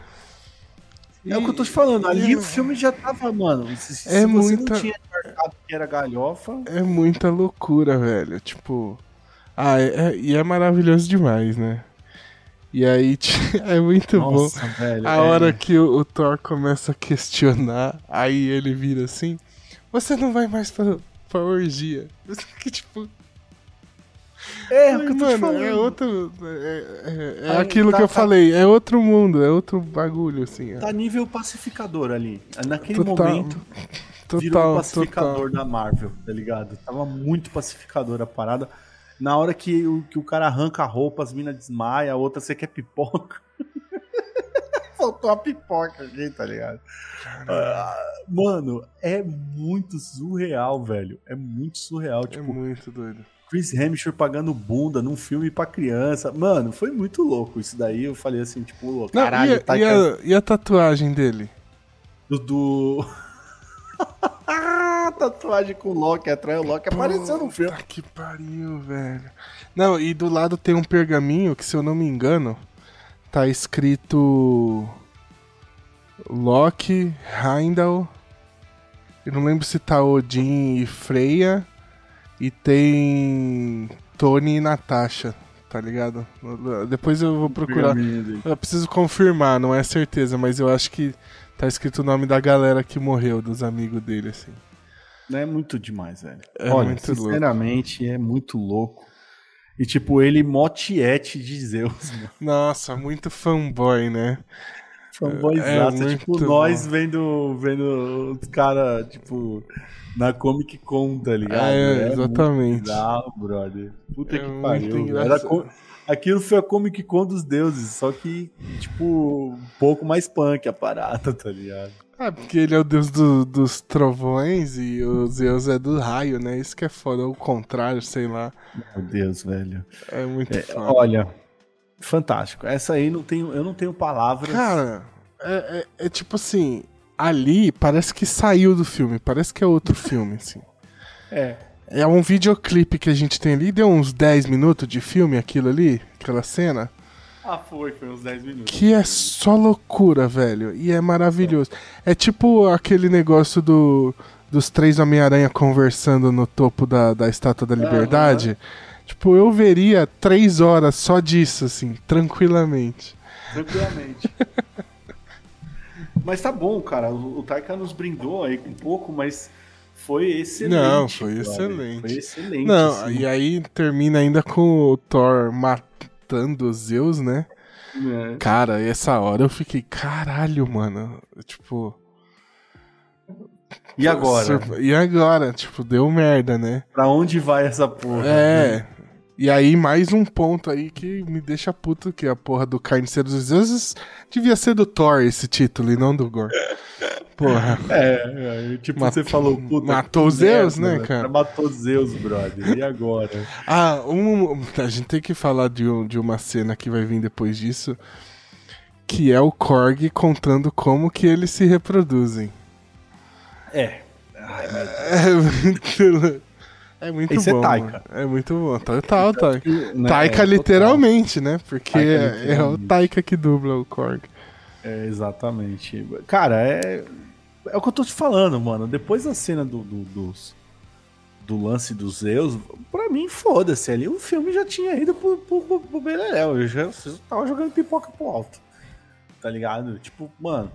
É o que eu tô te falando, ali e- o filme já tava, mano. Se, se É você muita- não tinha marcado que era galhofa, É muita loucura, velho. Tipo. Ah, é, é- e é maravilhoso demais, né? E aí é muito Nossa, bom. velho. A é- hora que o, o Thor começa a questionar, aí ele vira assim: Você não vai mais pra, pra orgia. Que tipo. É, o que eu tô mano, falando. é outro. É, é- é Aí aquilo tá- que eu tá- falei, é outro mundo, é outro bagulho, assim. é. Tá nível pacificador ali. Naquele Total, momento, virou um Total, pacificador total. da Marvel, tá ligado? Tava muito pacificador a parada. Na hora que o, que o cara arranca a roupa, as minas desmaia, a outra você quer pipoca. Faltou a pipoca aqui, tá ligado? Ah, mano, é muito surreal, velho. É muito surreal. É Tipo, muito doido. Chris Hemsworth pagando bunda num filme pra criança. Mano, foi muito louco isso daí. Eu falei assim, tipo, Não, caralho, e, a, tá e, a, e a tatuagem dele? do. do... Tatuagem com o Loki atrás. O Loki apareceu no filme. Que pariu, velho. Não, e do lado tem um pergaminho que, se eu não me engano, tá escrito Loki, Heimdall. Eu não lembro se tá Odin e Freya. E tem Tony e Natasha, tá ligado? Depois eu vou procurar. Eu preciso confirmar, não é certeza, mas eu acho que tá escrito o nome da galera que morreu, dos amigos dele, assim. É muito demais, velho. É Olha, muito louco. sinceramente, é muito louco. E tipo, ele motiete de Zeus, mano. Nossa, muito fanboy, né? Fanboyzaço. É É, tipo, nós vendo, vendo os caras, tipo, na Comic Con, tá ligado? É, muito exatamente. bizarro, brother. Puta É que pariu. Era co- Aquilo foi a Comic Con dos deuses, só que, tipo, um pouco mais punk a parada, tá ligado? Ah, porque ele é o deus do- dos trovões e o Zeus é do raio, né? Isso que é foda, ou o contrário, sei lá. Meu Deus, velho. É muito É, foda. olha, fantástico. Essa aí não tenho, eu não tenho palavras. Cara, é, é- é tipo assim, ali parece que saiu do filme, parece que é outro filme, assim. é. É um videoclipe que a gente tem ali, deu uns 10 minutos de filme aquilo ali, aquela cena. Ah, foi, foi uns 10 minutos. Que é só loucura, velho. E é maravilhoso. É tipo aquele negócio do, dos três Homem-Aranha conversando no topo da, da Estátua da Liberdade. Tipo, eu veria três horas só disso, assim, tranquilamente. Tranquilamente. mas tá bom, cara. O, o Taika nos brindou aí com um pouco, mas foi excelente. Não, foi brother. excelente. Foi excelente. Não, assim, e aí termina ainda com o Thor matando os Zeus, né? né? Cara, essa hora eu fiquei, caralho, mano. Tipo. E agora? E agora? Tipo, deu merda, né? Pra onde vai essa porra? É. E aí, mais um ponto aí que me deixa puto, que é a porra do Carniceiro dos Deuses devia ser do Thor esse título e não do Gore. Porra. É, é, tipo, Mat- você falou, puta. matou que os Zeus, merda, né, cara? Matou Zeus, brother. E agora? Ah, um, a gente tem que falar de, um- de uma cena que vai vir depois disso, que é o Korg contando como que eles se reproduzem. É. Ai, mas... É muito, é muito Isso é bom. Taika. mano. É muito bom. Total, Taika. né, Taika é, literalmente, né? Porque Taika é, é o. Taika que dubla o Korg. É, exatamente. Cara, é. É o que eu tô te falando, mano. Depois da cena do, do, dos- do lance dos Zeus, pra mim, foda-se ali. O filme já tinha ido pro, pro, pro, pro Beleléu. Eu já, eu tava jogando pipoca pro alto. Tá ligado? Tipo, mano,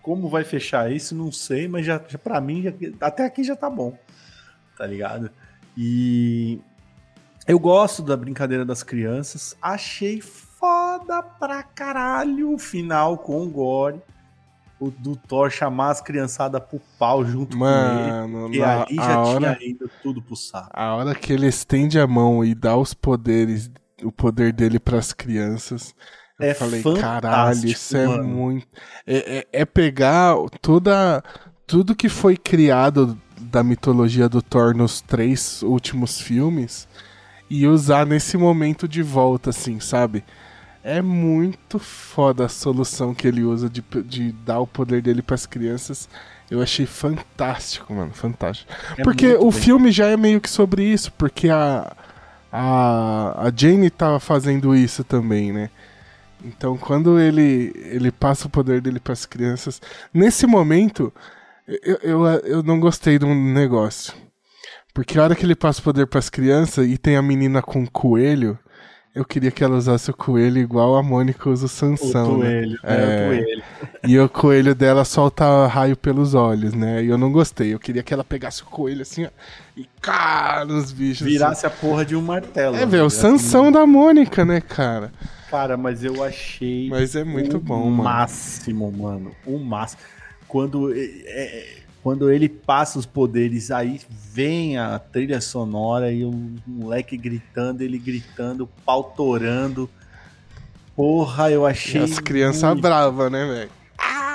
como vai fechar isso, não sei, mas já, já pra mim, já- até aqui já tá bom. Tá ligado? E. Eu gosto da brincadeira das crianças. Achei foda pra caralho o final com o Gore. O do Thor chamar as criançadas pro pau junto com ele. Mano, E ali já hora, tinha ido tudo pro saco. a hora que ele estende a mão e dá os poderes, o poder dele pras crianças. Eu É falei, caralho, isso é mano. muito. É, é- é pegar toda. Tudo que foi criado da mitologia do Thor nos três últimos filmes e usar nesse momento de volta, assim, sabe? É muito foda a solução que ele usa de, de dar o poder dele pras crianças. Eu achei fantástico, mano, fantástico. É porque o bem. filme já é meio que sobre isso, porque a, a, a Jane tava fazendo isso também, né? Então quando ele, ele passa o poder dele pras crianças, nesse momento eu, eu, eu não gostei de um negócio. Porque a hora que ele passa o poder pras crianças e tem a menina com o coelho, eu queria que ela usasse o coelho igual a Mônica usa o Sansão. o né? coelho, É. é, o coelho. E o coelho dela solta raio pelos olhos, né? E eu não gostei. Eu queria que ela pegasse o coelho assim, ó, e cá nos bichos. assim. Virasse a porra de um martelo. É, velho, o Sansão da Mônica, né, cara? um- Cara, mas eu achei. Mas é muito o bom, mano. máximo, mano. O máximo. Quando, é, é, quando ele passa os poderes, aí vem a trilha sonora e o moleque gritando, ele gritando, pau torando. Porra, eu E achei. as crianças bravas, né, velho?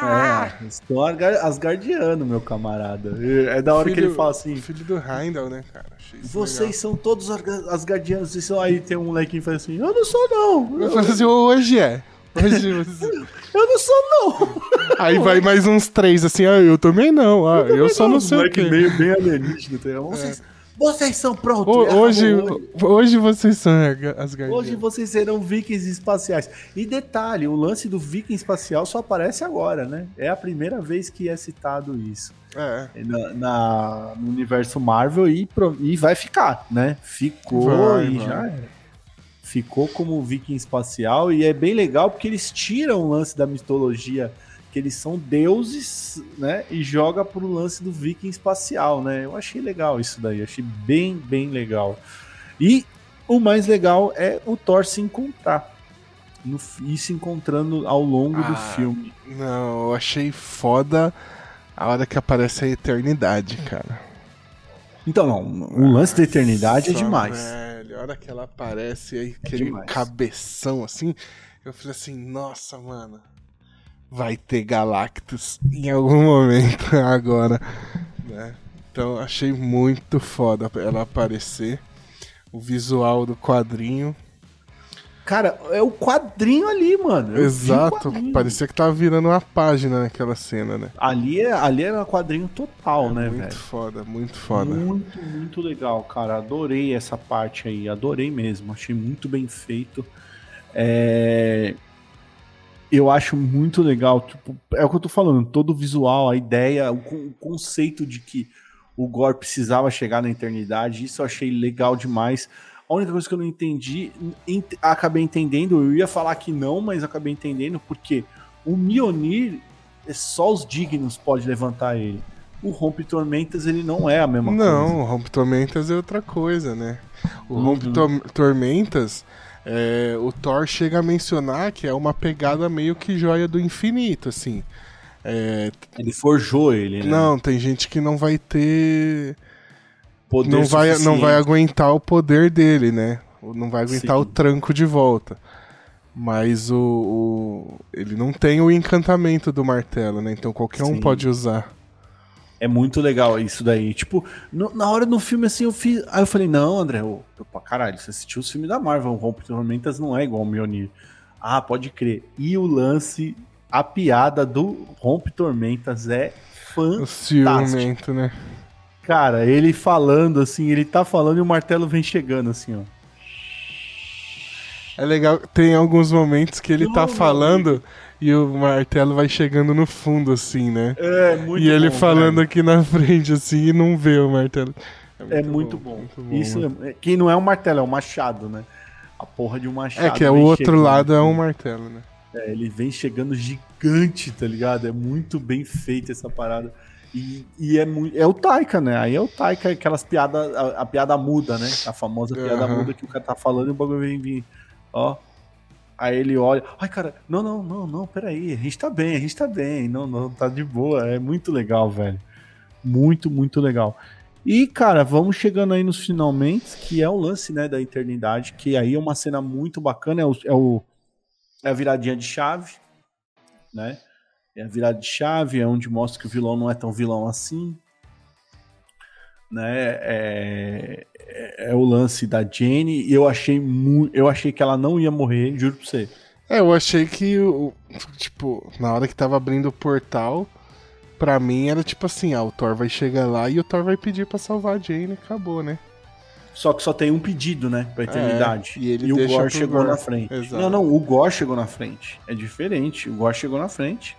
É, estão asgar- asgardiano, meu camarada. É da hora que ele fala assim. Filho do Heindel, né, cara? Vocês são todos asga- asgardianos. Aí tem um molequinho que fala assim: Eu não sou, não. legal. Eu Eu, falo assim, hoje é. Hoje você... eu não sou, não. Aí vai mais uns três, assim, ah, eu também não. Ah, eu, só não sei o moleque quê. meio bem alienígena. tá? Vocês, vocês são prontos. É, Hoje, hoje, hoje vocês são as guardiãs. hoje vocês serão vikings espaciais. E detalhe, o lance do viking espacial só aparece agora, né? É a primeira vez que é citado isso. É. Na, na- no universo Marvel e, e vai ficar, né? Ficou Vai, e vai. já era. Ficou como viking espacial e é bem legal porque eles tiram o lance da mitologia que eles são deuses, né? E joga pro lance do viking espacial, né? Eu achei legal isso daí, achei bem, bem legal. E o mais legal é o Thor se encontrar. No, e se encontrando ao longo do Ah, filme. Não, eu achei foda a hora que aparece a eternidade, cara. Então, não, o lance da eternidade é demais. Velho, a hora que ela aparece aí, aquele demais. cabeção assim, eu falei assim, nossa, mano, vai ter Galactus em algum momento agora, né? Então achei muito foda ela aparecer. O visual do quadrinho. Cara, é o quadrinho ali, mano. Eu Exato. Parecia que tava virando uma página naquela cena, né? Ali, é, ali era quadrinho total, né, muito velho? foda, muito foda. Muito, muito legal, cara. Adorei essa parte aí. Adorei mesmo. Achei muito bem feito. É, Eu acho muito legal. Tipo, é o que eu tô falando. Todo o visual, a ideia, o conceito de que o Gore precisava chegar na eternidade. Isso eu achei legal demais. A única coisa que eu não entendi, ent- acabei entendendo, eu ia falar que não, mas acabei entendendo porque o Mionir, é só os dignos pode levantar ele. O Rompe Tormentas, ele não é a mesma coisa. Não, o Rompe Tormentas é outra coisa, né? O Uhum. Rompe Tor- Tormentas, é, o Thor chega a mencionar que é uma pegada meio que joia do infinito, assim. É, Ele forjou ele, né? Não, tem gente que não vai ter. Poder Não vai, não suficiente. vai aguentar o poder dele, né? Não vai aguentar Sim. o tranco de volta. Mas o, o- Ele não tem o encantamento do martelo, né? Então qualquer um Sim. pode usar. É muito legal isso daí. Tipo, no- na hora do filme, assim, eu fiz. Aí eu falei, não, André, ô, pra caralho, você assistiu os filmes da Marvel, o Rompe Tormentas não é igual ao Mjolnir. Ah, pode crer. E o lance, a piada do Rompe Tormentas é O fantástico. ciumento, né? Cara, ele falando assim, ele tá falando e o martelo vem chegando assim, ó. É legal, tem alguns momentos que ele Não, tá falando e o martelo vai chegando no fundo, assim, né? É, muito e ele bom, falando velho. aqui na frente, assim, e não vê o martelo. É muito bom. muito bom, Isso mano. é, que não é um martelo, é um machado, né? A porra de um machado. É que é o outro chegando. lado é um martelo, né? É, ele vem chegando gigante, tá ligado? É muito bem feita essa parada. E, e é muito. É o Taika, né? Aí é o Taika, aquelas piadas. A, a piada muda, né? A famosa piada muda que o cara tá falando e o bagulho vem vir. Ó. Aí ele olha. Ai, cara, não, não, não, não, peraí. A gente tá bem, a gente tá bem. Não, não, tá de boa. É muito legal, velho. Muito, muito legal. E, cara, vamos chegando aí nos finalmente, que é o lance, né, da eternidade, que aí é uma cena muito bacana, é o, é o é a viradinha de chave, né? É a virada de chave, é onde mostra que o vilão não é tão vilão assim, né? É, é, é o lance da Jenny. e Eu achei muito, eu achei que ela não ia morrer, juro pra você. É, eu achei que, o, tipo, na hora que tava abrindo o portal, pra mim era tipo assim, ah, o Thor vai chegar lá e o Thor vai pedir pra salvar a Jane e acabou, né? Só que só tem um pedido, né, pra eternidade. É, e ele o deixa Gore chegou Gore. na frente. Exato. Não, não, o Gore chegou na frente. É diferente. O Gore chegou na frente.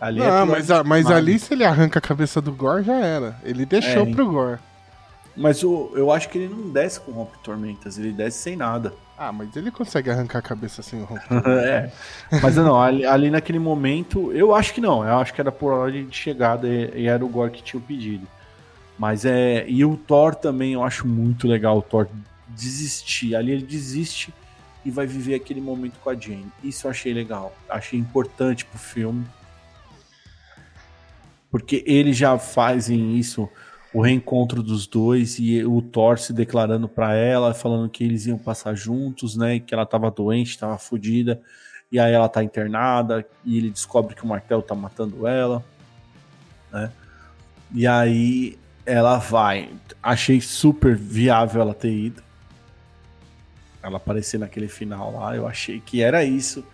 Ali é Não, pro mas, a- mas ali se ele arranca a cabeça do Gore, já era. Ele deixou É, pro Gore. Mas o, eu acho que ele não desce com rompe tormentas, ele desce sem nada. Ah, mas ele consegue arrancar a cabeça sem o rompe é. Mas não, ali, ali, naquele momento, eu acho que não. Eu acho que era por ordem de chegada e, e era o Gore que tinha o pedido. Mas é. E o Thor também eu acho muito legal o Thor desistir. Ali ele desiste e vai viver aquele momento com a Jane. Isso eu achei legal. Achei importante pro filme. Porque eles já fazem isso o reencontro dos dois e o Thor se declarando para ela, falando que eles iam passar juntos, né? Que ela tava doente, tava fodida. E aí ela tá internada e ele descobre que o martelo tá matando ela, né? E aí ela vai. Achei super viável ela ter ido. Ela aparecer naquele final lá, eu achei que era isso.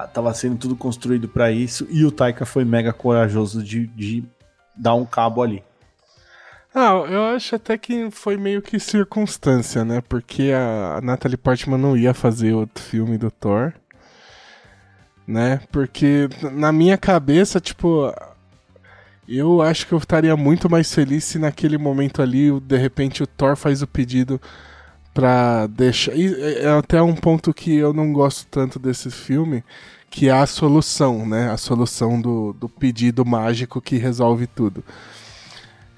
Ah, tava sendo tudo construído para isso e o Taika foi mega corajoso de, de dar um cabo ali. Ah, eu acho até que foi meio que circunstância, né? Porque a Natalie Portman não ia fazer outro filme do Thor. Né? Porque na minha cabeça, tipo, eu acho que eu estaria muito mais feliz se naquele momento ali, de repente, o Thor faz o pedido pra deixar. E é até um ponto que eu não gosto tanto desse filme, que é a solução, né? A solução do, do pedido mágico que resolve tudo.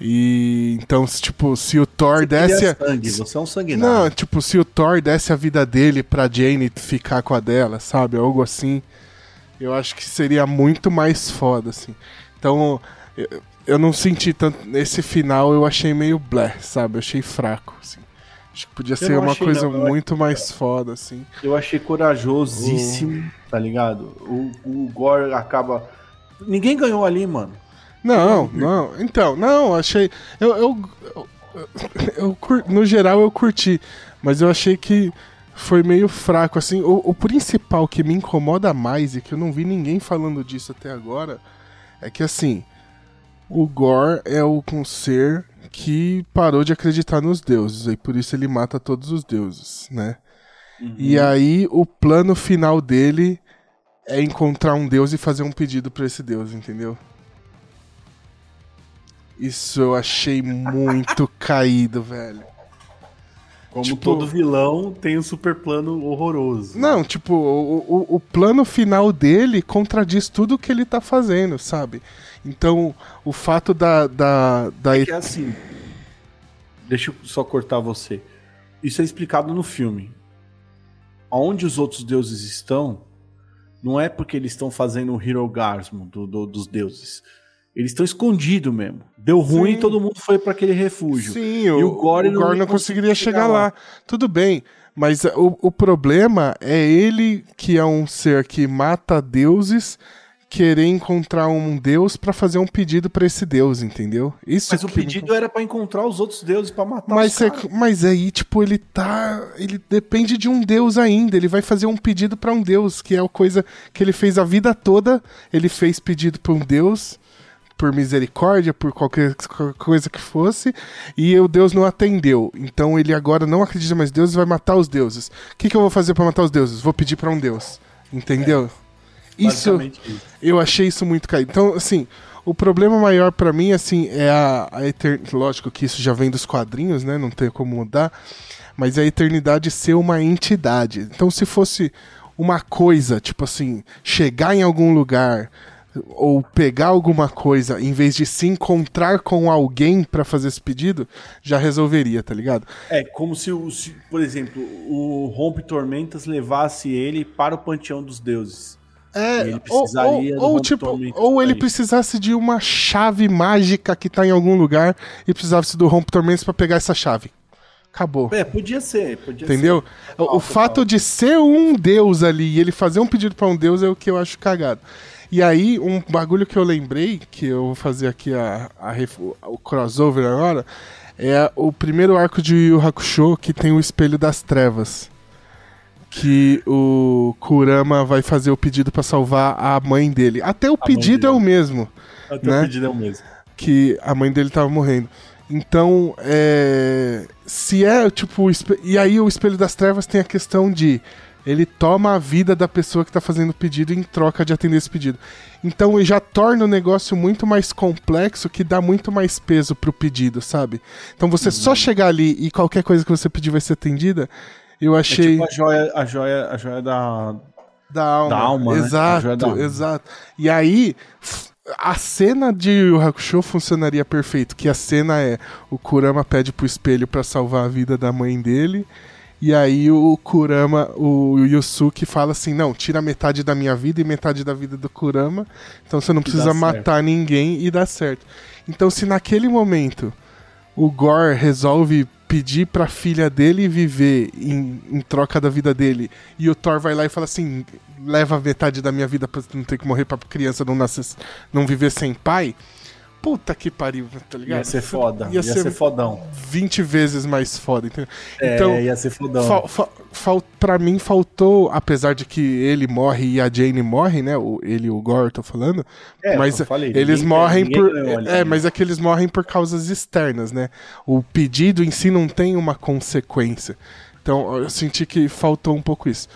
E então, tipo, se o Thor você desse. A... Sangue, você é um sanguinário. Não, tipo, se o Thor desse a vida dele pra Jane ficar com a dela, sabe? Algo assim. Eu acho que seria muito mais foda, assim. Então, eu, eu não senti tanto. Nesse final eu achei meio blé, sabe? Eu achei fraco, assim. Acho que podia eu ser uma coisa não, muito mais foda, assim. Eu achei corajosíssimo, o... tá ligado? O, o Gore acaba. Ninguém ganhou ali, mano. Não, não. Então, não, achei. Eu, eu, eu, eu, no geral eu curti, mas eu achei que foi meio fraco. Assim, o, o principal que me incomoda mais e que eu não vi ninguém falando disso até agora é que assim, o Gore é o um ser que parou de acreditar nos deuses e por isso ele mata todos os deuses, né? Uhum. E aí o plano final dele é encontrar um deus e fazer um pedido para esse deus, entendeu? Isso eu achei muito caído, velho. Como tipo, todo vilão tem um super plano horroroso. Não, tipo, o, o, o, plano final dele contradiz tudo que ele tá fazendo, sabe? Então, o fato da. da, da... É é assim. Deixa eu só cortar você. Isso é explicado no filme. Onde os outros deuses estão, não é porque eles estão fazendo o hirogasmo do, do, dos deuses eles estão escondidos mesmo. Deu ruim, Sim. todo mundo foi para aquele refúgio. Sim, e o, o Gore, o Gore não, não conseguiria chegar lá. lá. Tudo bem, mas o, o problema é ele que é um ser que mata deuses querer encontrar um deus para fazer um pedido para esse deus, entendeu? Isso mas o pedido era para encontrar os outros deuses para matar mas, é, mas aí, tipo, ele tá, ele depende de um deus ainda, ele vai fazer um pedido para um deus, que é a coisa que ele fez a vida toda, ele fez pedido para um deus por misericórdia, por qualquer coisa que fosse, e o Deus não atendeu. Então ele agora não acredita mais em Deus e vai matar os deuses. O que, que eu vou fazer para matar os deuses? Vou pedir para um Deus. Entendeu? É, isso, isso, eu achei isso muito caído. Então, assim, o problema maior para mim, assim, é a, a eternidade. Lógico que isso já vem dos quadrinhos, né? Não tem como mudar. Mas é a eternidade ser uma entidade. Então, se fosse uma coisa, tipo assim, chegar em algum lugar, ou pegar alguma coisa em vez de se encontrar com alguém para fazer esse pedido, já resolveria, tá ligado? É, como se, o, se, por exemplo, o Rompe Tormentas levasse ele para o panteão dos deuses. É, ele precisaria ou, ou, ou tipo, ou ele precisasse de uma chave mágica que tá em algum lugar e precisasse do Rompe Tormentas para pegar essa chave. Acabou. É, podia ser, podia Entendeu? ser. O, o fato de ser um deus ali e ele fazer um pedido para um deus é o que eu acho cagado. E aí, um bagulho que eu lembrei, que eu vou fazer aqui a, a, o crossover agora, é o primeiro arco de Yu Hakusho que tem o Espelho das Trevas. Que o Kurama vai fazer o pedido para salvar a mãe dele. Até o a pedido é o mesmo. Até né? o pedido é o mesmo. Que a mãe dele tava morrendo. Então, é, se é tipo. E aí, o Espelho das Trevas tem a questão de ele toma a vida da pessoa que está fazendo o pedido em troca de atender esse pedido. Então ele já torna o negócio muito mais complexo, que dá muito mais peso pro pedido, sabe? Então você uhum. só chegar ali e qualquer coisa que você pedir vai ser atendida, eu achei. É tipo a joia, a joia, a joia da. Da alma. Da alma exato, né? da alma. exato. E aí, a cena de Yu Hakusho funcionaria perfeito, que a cena é o Kurama pede pro espelho para salvar a vida da mãe dele. E aí o Kurama, o Yusuke fala assim: "Não, tira metade da minha vida e metade da vida do Kurama. Então você não precisa matar certo. ninguém e dá certo". Então se naquele momento o Gore resolve pedir pra filha dele viver em, em, troca da vida dele. E o Thor vai lá e fala assim: leva metade da minha vida pra não ter que morrer pra criança não, nascer, não viver sem pai puta que pariu, tá ligado? Ia ser foda, ia, ia ser, ser, fodão. 20 vezes mais foda, entendeu? É, então, ia ser fodão. Fa, fa, fa, pra mim faltou, apesar de que ele morre e a Jane morre, né? O, ele e o Gore, tô falando. É, mas falei, eles ninguém, morrem ninguém por. É, né? mas é que eles morrem por causas externas, né? O pedido em si não tem uma consequência. Então eu senti que faltou um pouco isso.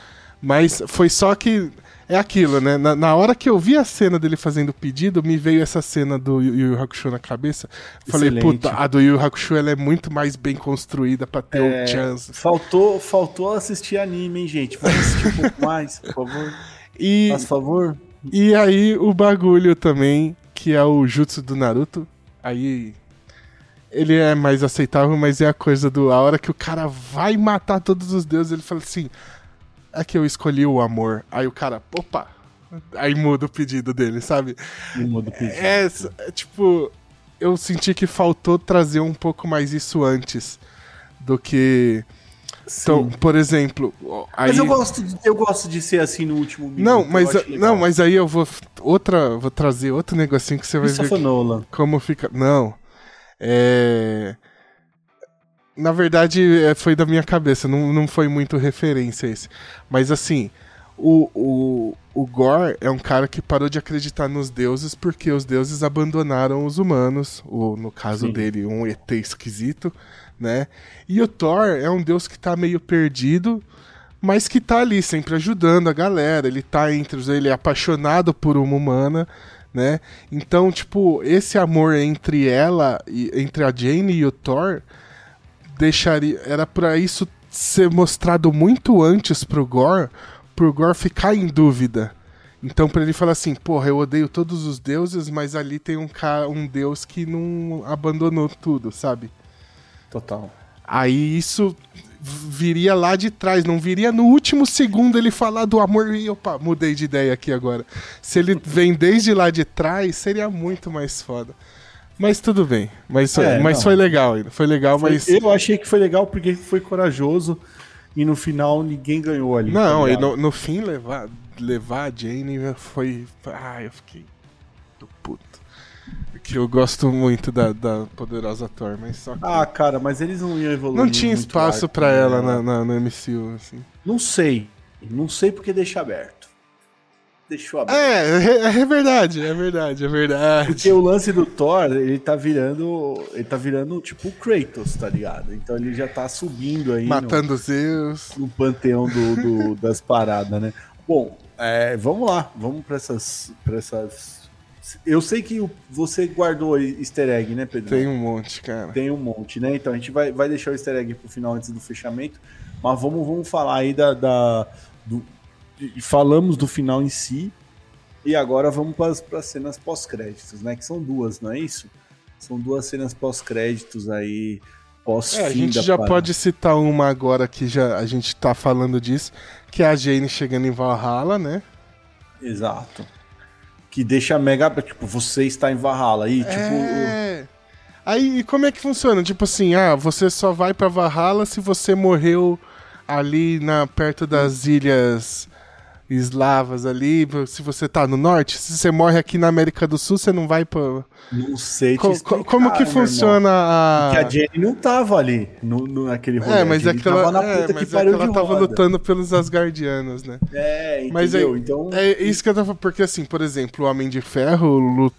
Mas foi só que é aquilo, né? Na, na, hora que eu vi a cena dele fazendo o pedido, me veio essa cena do Yu Yu Hakusho na cabeça. Falei, puta, a do Yu Yu Hakusho ela é muito mais bem construída pra ter é, um chance. Faltou, faltou assistir anime, hein, gente? Vamos assistir um pouco mais, por favor. E, Faz favor. E aí o bagulho também, que é o Jutsu do Naruto. Aí ele é mais aceitável, mas é a coisa do. A hora que o cara vai matar todos os deuses, ele fala assim: é que eu escolhi o amor. Aí o cara, opa, aí muda o pedido dele, sabe? Muda o pedido. É, é, tipo, eu senti que faltou trazer um pouco mais isso antes do que. Então, Sim. Então, por exemplo. Aí... Mas eu gosto, de, eu gosto de ser assim no último minuto. Não, mas, não, mas aí eu vou. Outra. Vou trazer outro negocinho que você vai ver. Nolan. Como fica. Não. É. Na verdade, é, foi da minha cabeça, não, não foi muito referência esse. Mas assim, o, o, o Gore é um cara que parou de acreditar nos deuses porque os deuses abandonaram os humanos, ou no caso Sim. dele, um ET esquisito, né? E o Thor é um deus que tá meio perdido, mas que tá ali sempre ajudando a galera, ele tá entre os. ele é apaixonado por uma humana. Né? Então, tipo, esse amor entre ela, e entre a Jane e o Thor, deixaria. Era para isso ser mostrado muito antes pro Gore, pro Gore ficar em dúvida. Então, para ele falar assim, porra, eu odeio todos os deuses, mas ali tem um, cara, um deus que não abandonou tudo, sabe? Total. Aí isso viria lá de trás, não viria no último segundo ele falar do amor e opa, mudei de ideia aqui agora. Se ele vem desde lá de trás, seria muito mais foda. Mas tudo bem. Mas, é, mas foi legal ainda. Foi legal, foi, mas. Eu achei que foi legal porque foi corajoso e no final ninguém ganhou ali. Não, tá e no, no, fim levar, levar a Jane foi. Ah, eu fiquei. Do puto. Que eu gosto muito da, da poderosa Thor, mas só que... Ah, cara, mas eles não iam evoluir. Não tinha espaço para ela na, na, no MCU, assim. Não sei. Não sei porque deixa aberto deixou aberto. É, é, é verdade, é verdade, é verdade. Porque o lance do Thor, ele tá virando. Ele tá virando tipo o Kratos, tá ligado? Então ele já tá subindo aí. Matando no, Zeus. No panteão do, do das paradas, né? Bom, é, vamos lá, vamos pra essas, pra essas. Eu sei que você guardou easter egg, né, Pedro? Tem um monte, cara. Tem um monte, né? Então a gente vai, vai deixar o easter egg pro final antes do fechamento. Mas vamos, vamos falar aí da, da do, falamos do final em si. E agora vamos para as cenas pós-créditos, né? Que são duas, não é isso? São duas cenas pós-créditos aí, pós-fim é, A gente já pode citar uma agora que já a gente tá falando disso, que é a Jane chegando em Valhalla, né? Exato. Que deixa mega. Tipo, você está em Valhalla aí, tipo. É... Aí, como é que funciona? Tipo assim, ah, você só vai para Valhalla se você morreu ali na perto das ilhas eslavas ali, se você tá no norte, se você morre aqui na América do Sul, você não vai pra. Não sei te explicar, Como que funciona a. Porque a Jenny não tava ali no, no naquele rolê. É, mas é que ela, é, mas que é que ela tava lutando pelos Asgardianos, né? É, entendeu? Mas é, então... é isso que eu tava. Porque assim, por exemplo, o Homem de Ferro lut...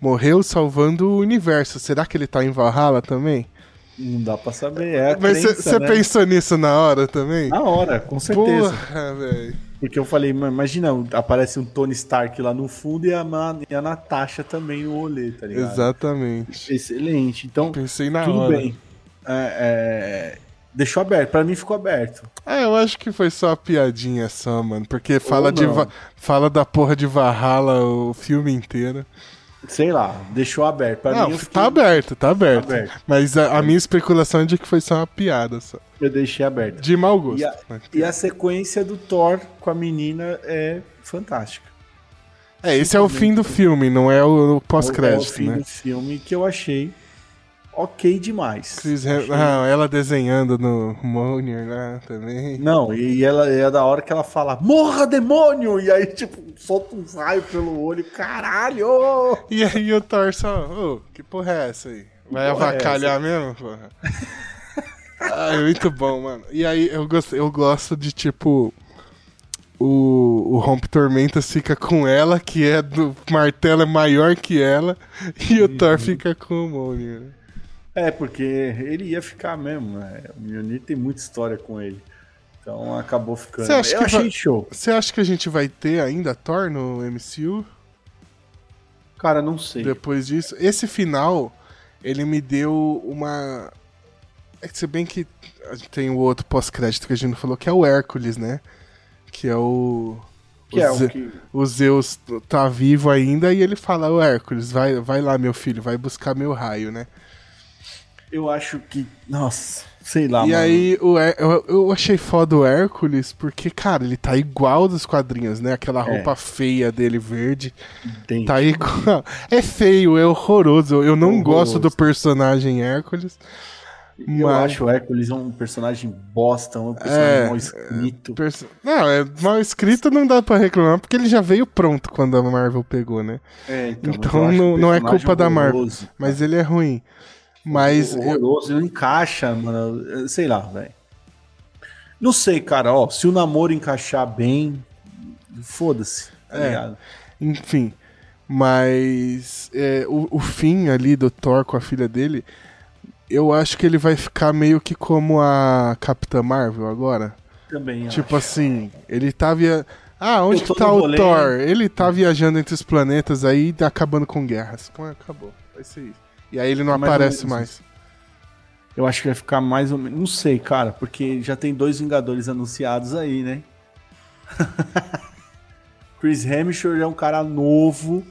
morreu salvando o universo. Será que ele tá em Valhalla também? Não dá pra saber. É Mas você né? pensou nisso na hora também? Na hora, com certeza. Porra, velho. Porque eu falei, "Mano, imagina, aparece um Tony Stark lá no fundo e a, e a Natasha também no rolê, tá ligado? Exatamente. Excelente. Então, Pensei na tudo hora. bem. É, é, deixou aberto. Pra mim ficou aberto. É, eu acho que foi só uma piadinha só, mano. Porque fala, de fala da porra de Valhalla o filme inteiro. Sei lá, deixou aberto. Pra Não, mim, eu, fiquei- tá aberto, tá aberto. Tá aberto. Mas a, a minha especulação é de que foi só uma piada só. eu deixei aberto. De mau gosto. E a, né? e a sequência do Thor com a menina é fantástica. É, esse é o fim do filme, não é o, o É o pós-crédito, fim né? do filme que eu achei ok demais. Chris Achei- Ah, ela desenhando no Monier lá também. Não, e ela é da hora que ela fala, morra demônio! E aí, tipo, solta um raio pelo olho, caralho! E aí o Thor só, ô, que porra é essa aí? Vai porra é avacalhar mesmo, porra? Ai, muito bom, mano. E aí eu gosto, eu gosto de tipo. O, o Rompe Tormentas fica com ela, que é do martelo é maior que ela, e o Thor fica com o Mjolnir. É, porque ele ia ficar mesmo, né? O Mjolnir tem muita história com ele. Então acabou ficando. Você acha eu que achei vai- show. Você acha que a gente vai ter ainda Thor no MCU Cara, não sei. depois disso? Esse final, ele me deu uma. É que se bem que a gente tem o outro pós-crédito que a gente não falou, que é o Hércules, né? Que é o. Que é Ze- o que. o Zeus tá vivo ainda e ele fala, o Hércules, vai, vai lá, meu filho, vai buscar meu raio, né? Eu acho que. Nossa, sei lá, e mano. aí o eu, eu achei foda o Hércules, porque, cara, ele tá igual dos quadrinhos, né? Aquela É. roupa feia dele, verde. Tem. Tá igual. É feio, é horroroso. Eu não Horroroso. gosto do personagem Hércules. Eu mas- acho o Hércules um personagem bosta, um personagem É, mal escrito. Perso- Não, é mal escrito, não dá pra reclamar, porque ele já veio pronto quando a Marvel pegou, né? É, então, então não- não é culpa da Marvel. Mas ele é ruim. Mas eu- horroroso, ele não encaixa, mano. eu- Sei lá, velho. Não sei, cara, ó. Se o namoro encaixar bem, foda-se, tá É. Enfim. Mas é, o, o fim ali do Thor com a filha dele, eu acho que ele vai ficar meio que como a Capitã Marvel agora. Também. Tipo acho. assim, ele tá via... Ah, onde Eu que tá o rolê. Thor? Ele tá viajando entre os planetas aí e tá acabando com guerras. Como? Acabou. Vai ser isso. E aí ele não É mais aparece mais. Eu acho que vai ficar mais ou menos. Não sei, cara, porque já tem dois Vingadores anunciados aí, né? Chris Hemsworth é um cara novo.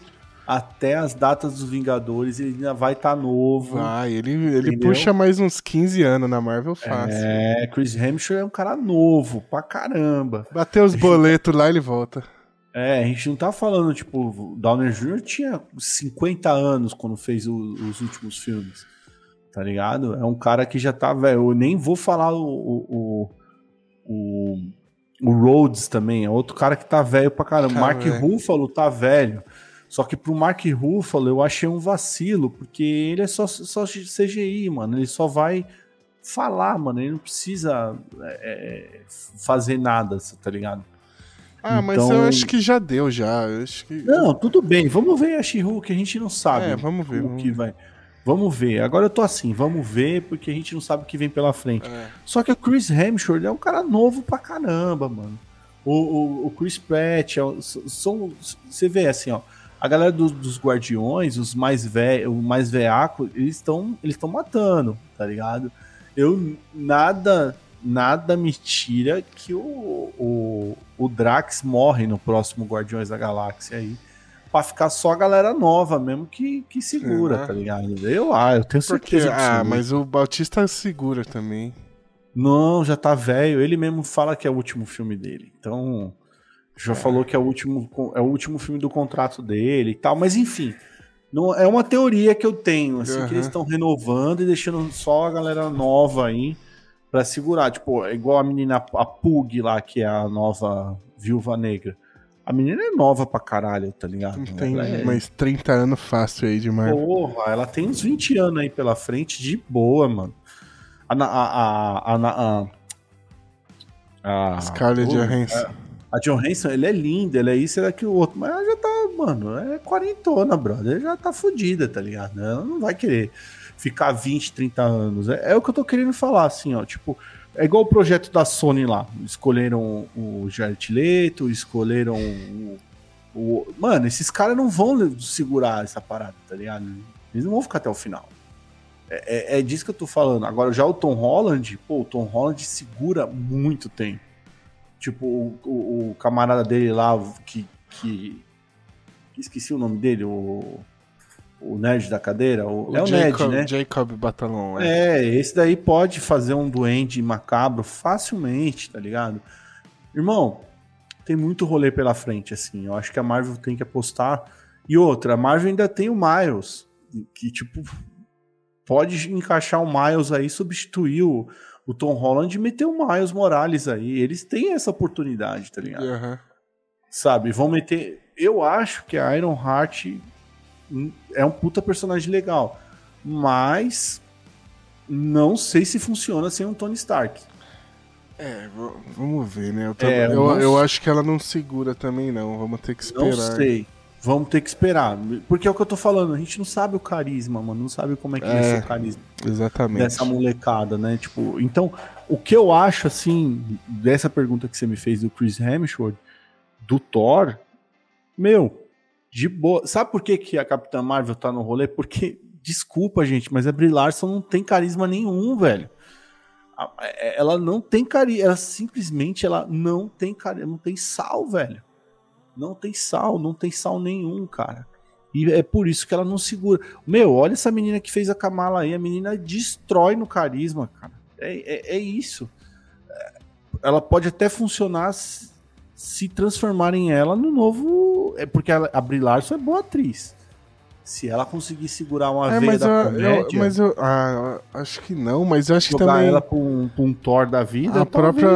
Até as datas dos Vingadores, ele ainda vai estar novo. Vai, ele, ele Entendeu? puxa mais uns 15 anos na Marvel fácil. É, Chris Hemsworth é um cara novo, pra caramba. Bateu os boletos lá, ele volta. É, a gente não tá falando, tipo, o Downer Jr. tinha 50 anos quando fez o- os últimos filmes. Tá ligado? É um cara que já tá velho. Eu nem vou falar o. O, o, o Rhodes também, é outro cara que tá velho pra caramba. Tá Mark velho. Ruffalo tá velho. Só que pro Mark Ruffalo eu achei um vacilo, porque ele é só, só CGI, mano. Ele só vai falar, mano. Ele não precisa é, fazer nada, tá ligado? Ah, mas Então- eu acho que já deu, já. Que. Não, tudo bem. Vamos ver a She-Hulk, a gente não sabe. É, vamos ver, o vamos que vai. Vamos ver. Agora eu tô assim, vamos ver, porque a gente não sabe o que vem pela frente. É. Só que o Chris Hemsworth é um cara novo pra caramba, mano. O, o, o Chris Pratt, é são, você vê assim, ó, a galera do- dos Guardiões, os mais velhos, o mais veaco, eles estão eles estão matando, tá ligado? Eu nada nada me tira que o, o, o Drax morre no próximo Guardiões da Galáxia aí. Pra ficar só a galera nova mesmo que, que segura, Uhum. tá ligado? Eu, ah, eu tenho Porque, certeza. ah, absoluta. mas o Bautista segura também. Não, já tá velho. Ele mesmo fala que é o último filme dele. Então, já falou que é o último é o último filme do contrato dele e tal. Mas enfim, não é uma teoria que eu tenho, assim, Aham. que eles estão renovando e deixando só a galera nova aí pra segurar. Tipo, é igual a menina a Pug lá, que é a nova Viúva Negra. A menina é nova pra caralho, tá ligado? Tem Ela é- mais 30 anos fácil aí de Marvel. Porra, ela tem uns 20 anos aí pela frente de boa, mano. A. a, a, a, a, a Scarlett Johansson. A Johansson, ele é linda, ele é isso, ele é aquilo outro. Mas ela já tá, mano, é quarentona, brother. Ela já tá fodida, tá ligado? Ela não vai querer ficar 20, 30 anos. É, é, o que eu tô querendo falar, assim, ó. Tipo, é igual o projeto da Sony lá. Escolheram o Jared Leto, escolheram o, o. Mano, esses caras não vão segurar essa parada, tá ligado? Eles não vão ficar até o final. É, é, é, disso que eu tô falando. Agora, já o Tom Holland, pô, o Tom Holland segura muito tempo. Tipo, o, o, o camarada dele lá, que, que. Esqueci o nome dele, o. O nerd da cadeira. O, o é o Jacob, nerd, né? Jacob Batalon. É. é, esse daí pode fazer um duende macabro facilmente, tá ligado? Irmão, tem muito rolê pela frente, assim. Eu acho que a Marvel tem que apostar. E outra, a Marvel ainda tem o Miles, que, tipo, pode encaixar o Miles aí, substituir o, o Tom Holland e meter o Miles Morales aí. Eles têm essa oportunidade, tá ligado? Uhum. Sabe, vão meter. Eu acho que a Iron Heart é um puta personagem legal, mas não sei se funciona sem um Tony Stark. É, vamos ver, né? Eu, é, eu, eu, acho que ela não segura também, não. Vamos ter que esperar. Não sei. Vamos ter que esperar. Porque é o que eu tô falando, a gente não sabe o carisma, mano. Não sabe como é que é, é o carisma. Exatamente. Dessa molecada, né? Tipo, então, o que eu acho, assim, dessa pergunta que você me fez do Chris Hemsworth, do Thor, meu, de boa. Sabe por que, que a Capitã Marvel tá no rolê? Porque, desculpa, gente, mas a Brie Larson não tem carisma nenhum, velho. É, ela não tem carisma, ela simplesmente ela não tem carisma, não tem sal, velho. Não tem sal, não tem sal nenhum, cara. E é por isso que ela não segura. Meu, olha essa menina que fez a Kamala aí. A menina destrói no carisma, cara. É, é, é isso. Ela pode até funcionar se, transformarem ela no novo. É porque ela, a Brie Larson é boa atriz. Se ela conseguir segurar uma é, veia da eu, comédia... Eu, mas eu ah, acho que não, mas eu acho que também... ela pra um, pra um Thor da vida, a própria,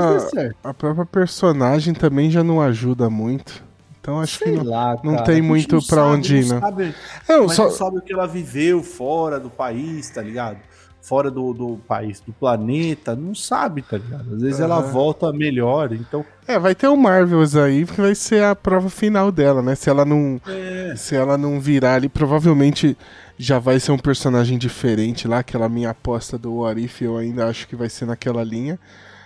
a própria personagem também já não ajuda muito. Então acho Sei que não, lá, não tem muito não pra onde ir, né? Sabe, não, mas só... não sabe o que ela viveu fora do país, tá ligado? Fora do, do país, do planeta, não sabe, tá ligado? Às vezes uhum. ela volta melhor, então... É, vai ter o Marvels aí, que vai ser a prova final dela, né? Se ela não, é. se ela não virar ali, provavelmente já vai ser um personagem diferente lá, aquela minha aposta do What If, eu ainda acho que vai ser naquela linha.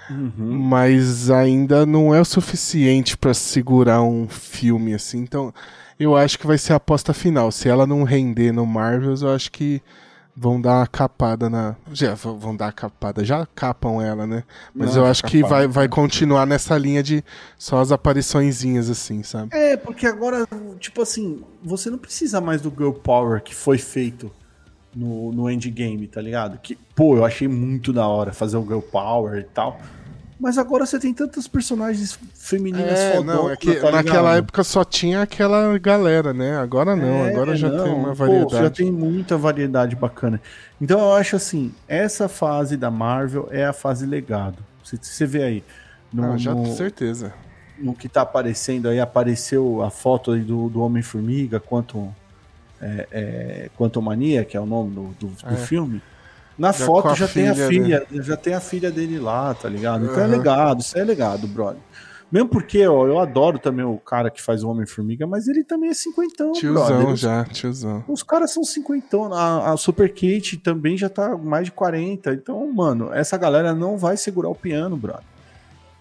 Uhum. Mas ainda não é o suficiente para segurar um filme assim. Então, eu acho que vai ser a aposta final. Se ela não render no Marvels, eu acho que vão dar uma capada na. Já vão dar a capada, já capam ela, né? Mas não, eu acho que vai, vai continuar nessa linha de só as apariçõezinhas, assim, sabe? É, porque agora, tipo assim, você não precisa mais do Girl Power que foi feito no, no endgame, tá ligado? Que, pô, eu achei muito da hora fazer o Girl Power e tal. Mas agora você tem tantas personagens femininas é, fodonas, não, é que tá naquela época só tinha aquela galera, né? Agora não, é, agora já não, tem uma variedade. Pô, já tem muita variedade bacana. Então eu acho assim, essa fase da Marvel é a fase legado. Você, você vê aí. No, ah, já no, certeza. No que tá aparecendo aí, apareceu a foto aí do, do Homem-Formiga, quanto é, é, Quanto Mania, que é o nome do, do, do é. filme. Na já foto já tem a filha, né? já tem a filha dele lá, tá ligado? Então uhum. é legado, isso é legado, brother. Mesmo porque, ó, eu adoro também o cara que faz o Homem-Formiga, mas ele também é cinquentão, Tiozão brother. já, tiozão. Os caras são cinquentão. A, a Super Kate também já tá mais de 40. Então, mano, essa galera não vai segurar o piano, brother.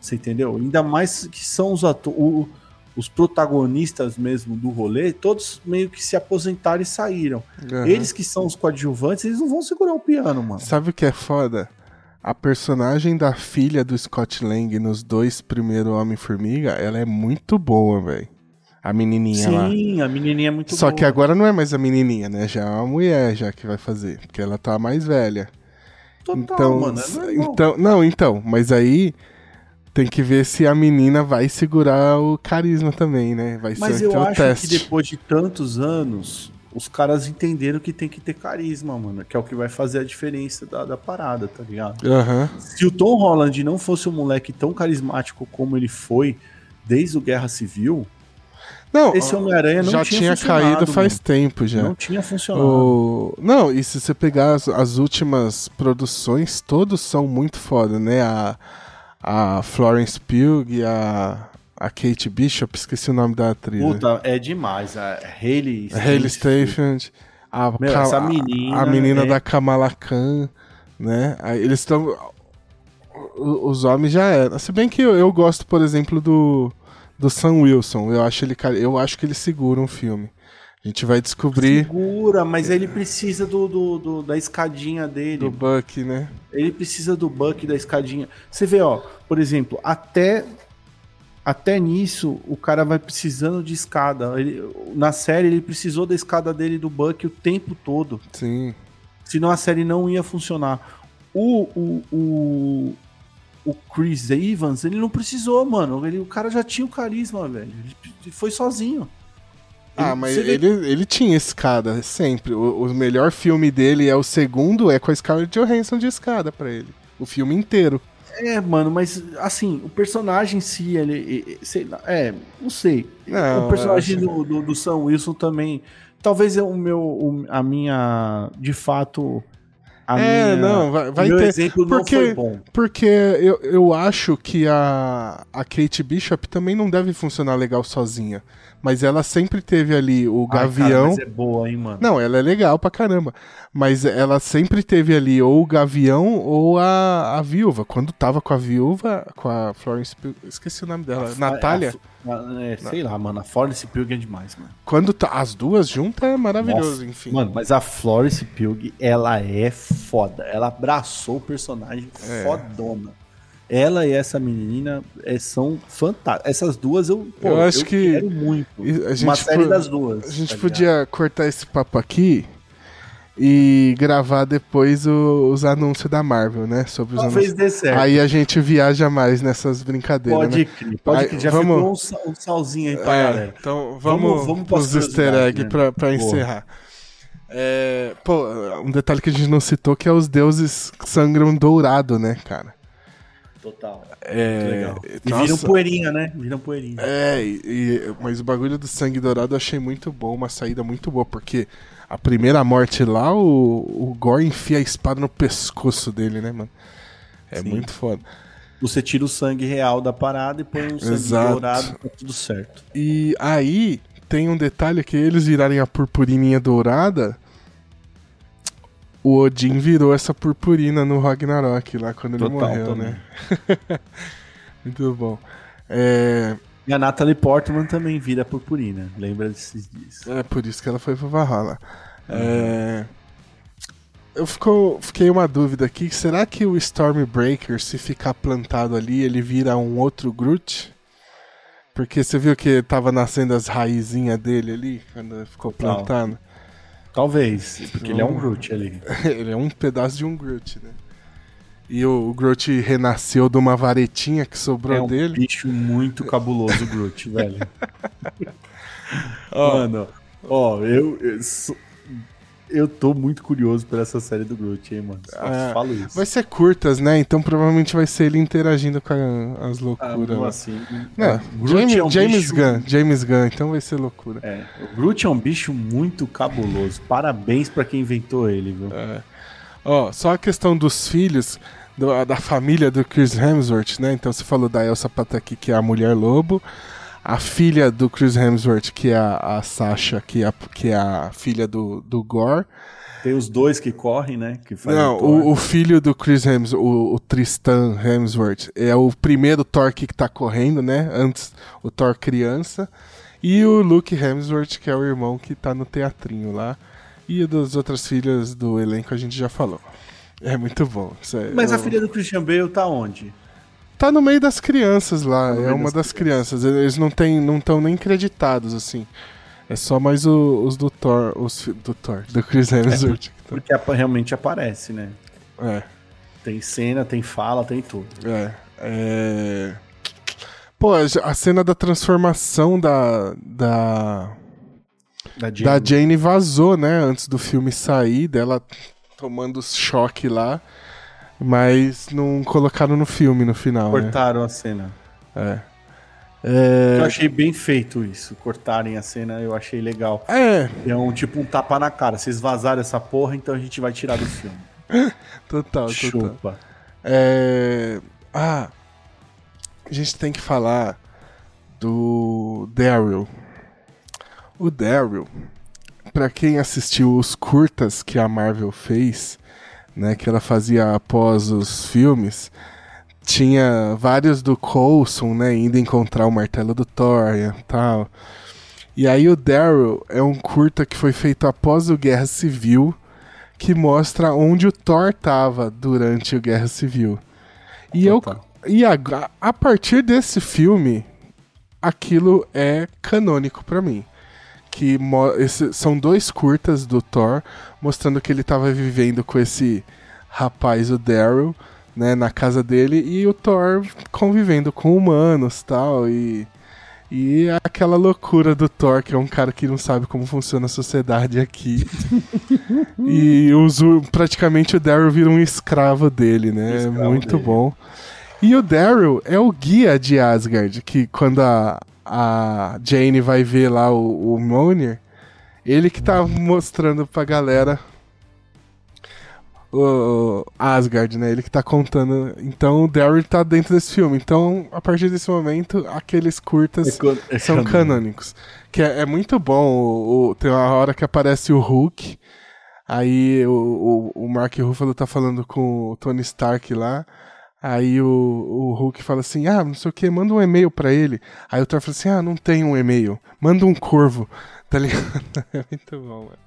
Você entendeu? Ainda mais que são os atores os protagonistas mesmo do rolê, todos meio que se aposentaram e saíram. Uhum. Eles que são os coadjuvantes, eles não vão segurar o piano, mano. Sabe o que é foda? A personagem da filha do Scott Lang nos dois primeiros Homem-Formiga, ela é muito boa, velho. A menininha Sim, lá. Sim, a menininha é muito Só boa. que agora não é mais a menininha, né? Já é uma mulher já que vai fazer, porque ela tá mais velha. Total, então, mano, é então, não, então, mas aí tem que ver se a menina vai segurar o carisma também, né? Vai Mas ser eu acho teste. que depois de tantos anos, os caras entenderam que tem que ter carisma, mano. Que é o que vai fazer a diferença da, da parada, tá ligado? Uhum. Se o Tom Holland não fosse um moleque tão carismático como ele foi desde o Guerra Civil, não, esse Homem-Aranha não já tinha, tinha caído faz mano. tempo já. Não tinha funcionado. O... Não, e se você pegar as, as últimas produções, todos são muito foda, né? A a Florence Pugh e a, a Kate Bishop, esqueci o nome da atriz. Puta, é demais. A Hayley Hayley Steinfeld. a, Meu, Ka- essa menina a menina é- da Kamala Khan, né? Aí eles estão. Os homens já eram. Se bem que eu, eu gosto, por exemplo, do, do Sam Wilson. Eu acho, ele, eu acho que ele segura um filme. A gente vai descobrir Segura, mas ele precisa do, do- do- da escadinha dele. do Buck, né? Ele precisa do Buck da escadinha. Você vê, ó, por exemplo, até até nisso o cara vai precisando de escada. Ele- na série ele precisou da escada dele do Buck o tempo todo. Sim. Senão a série não ia funcionar. O, o, o, o Chris Evans, ele não precisou, mano. Ele, o cara já tinha o carisma, velho. Ele foi sozinho. Ah, mas vê- ele, ele tinha escada, sempre. O, o melhor filme dele é o segundo, é com a Scarlett Johansson de escada pra ele. O filme inteiro. É, mano, mas assim, o personagem em si, ele. sei lá, é, não sei. Não, o personagem acho- do, do, do Sam Wilson também. Talvez é o meu. a minha. De fato. A é, minha, não, vai, vai meu ter. exemplo não porque, foi bom. Porque eu, eu acho que a, a Kate Bishop também não deve funcionar legal sozinha. Mas ela sempre teve ali o Ai, cara, Gavião. mas é boa, hein, mano. Não, ela é legal pra caramba. Mas ela sempre teve ali ou o Gavião ou a, a viúva. Quando tava com a viúva, com a Florence Pugh, esqueci o nome dela, Natália. A- a- é, sei lá, mano. A Florence Pugh é demais, mano. Quando tá, as duas juntas é maravilhoso, Nossa, enfim. Mano, mas a Florence Pugh, ela é foda. Ela abraçou o personagem É. fodona. Ela e essa menina é, são fantásticas. Essas duas eu, pô, Eu acho que- quero muito. Uma série das duas. A gente tá ligado? podia cortar esse papo aqui e gravar depois o- os anúncios da Marvel, né? Sobre os Talvez anúncios. dê certo. Aí a gente viaja mais nessas brincadeiras, pode né? crer, pode crer. Já vamos- ficou um, um salzinho aí pra É, galera. então Vamos- vamos, vamos easter eggs né? pra, pra encerrar. É, pô, um detalhe que a gente não citou que é os deuses que sangram dourado, né, cara? Total. É, Legal. E nossa, viram poeirinha, né? Viram poeirinha. É, e- e- mas o bagulho do sangue dourado eu achei muito bom, uma saída muito boa, porque a primeira morte lá, o, o Gore enfia a espada no pescoço dele, né, mano? É Sim. muito foda. Você tira o sangue real da parada e põe um sangue Exato. dourado, tá tudo certo. E aí tem um detalhe que eles virarem a purpurininha dourada. O Odin virou essa purpurina no Ragnarok lá quando ele Total, morreu, também. né? Muito bom. É, E a Natalie Portman também vira purpurina. Lembra desses dias. é por isso que ela foi pro Valhalla. É, eu ficou, fiquei uma dúvida aqui. Será que o Stormbreaker, se ficar plantado ali, ele vira um outro Groot? Porque você viu que tava nascendo as raizinhas dele ali, quando ficou Total. plantado? Talvez, porque ele é um Groot ali. Ele é um pedaço de um Groot, né? E o, o Groot renasceu de uma varetinha que sobrou É um dele. bicho muito cabuloso, o Groot, velho. Mano, ó, eu, eu, eu tô muito curioso por essa série do Groot, hein, mano. Só É, falo isso. Vai ser curtas, né? Então provavelmente vai ser ele interagindo com a- as Ah, loucuras. lá. assim, Não, o Groot James, é um James bicho- Gunn, James Gunn, então vai ser loucura. É, o Groot é um bicho muito cabuloso. Parabéns pra quem inventou ele, viu? É. Ó, só a questão dos filhos, do- da família do Chris Hemsworth, né? Então você falou da Elsa Pataki, que é a mulher lobo. A filha do Chris Hemsworth, que é a, a Sasha, que é a, que é a filha do, do Gore. Tem os dois que correm, né? Que Não, o, o filho do Chris Hemsworth, o, o Tristan Hemsworth, é o primeiro Thor que tá correndo, né? Antes, o Thor criança. E o Luke Hemsworth, que é o irmão que tá no teatrinho lá. E das outras filhas do elenco a gente já falou. É muito bom. Isso é- Mas a eu- filha do Christian Bale tá onde? Tá no meio das crianças lá, no é uma das das crianças. Eles não tem, não estão nem creditados, assim. É só mais o- os do Thor, os do Thor, do Chris Hemsworth. que tão- Porque realmente aparece, né? É. Tem cena, tem fala, tem tudo. É, é... Pô, a a cena da transformação da, da, Da Jane. da Jane vazou, né? Antes do filme sair, dela tomando choque lá. Mas não colocaram no filme no final, né? Cortaram a cena. É. É... Eu achei bem feito isso. Cortarem a cena, eu achei legal. É, É um tipo um tapa na cara. Vocês vazaram essa porra, então a gente vai tirar do filme. total, total. Chupa. É... Ah, a gente tem que falar do Daryl. O Daryl pra quem assistiu os curtas que a Marvel fez, né, que ela fazia após os filmes, tinha vários do Coulson, né, indo encontrar o martelo do Thor e tal. E aí o Daryl é um curta que foi feito após o Guerra Civil, que mostra onde o Thor tava durante o Guerra Civil. E eu e a, a partir desse filme, aquilo é canônico para mim. Que esse, são dois curtas do Thor mostrando que ele tava vivendo com esse rapaz, o Daryl, né, na casa dele e o Thor convivendo com humanos tal e e aquela loucura do Thor, que é um cara que não sabe como funciona a sociedade aqui. e uso, praticamente o Daryl vira um escravo dele, né? Escravo Muito dele. bom. E o Daryl é o guia de Asgard, que quando a, a Jane vai ver lá o, o Mjolnir, ele que tá mostrando pra galera o Asgard, né? Ele que tá contando. Então o Daryl tá dentro desse filme. Então, a partir desse momento, aqueles curtas é, é são canônicos. Que é, é muito bom. O, o, tem uma hora que aparece o Hulk. Aí o, o, o Mark Ruffalo tá falando com o Tony Stark lá. Aí o, o Hulk fala assim: Ah, não sei o que, manda um e-mail pra ele. Aí o Thor fala assim: Ah, não tem um e-mail. Manda um corvo. Tá ligado? É muito bom, mano.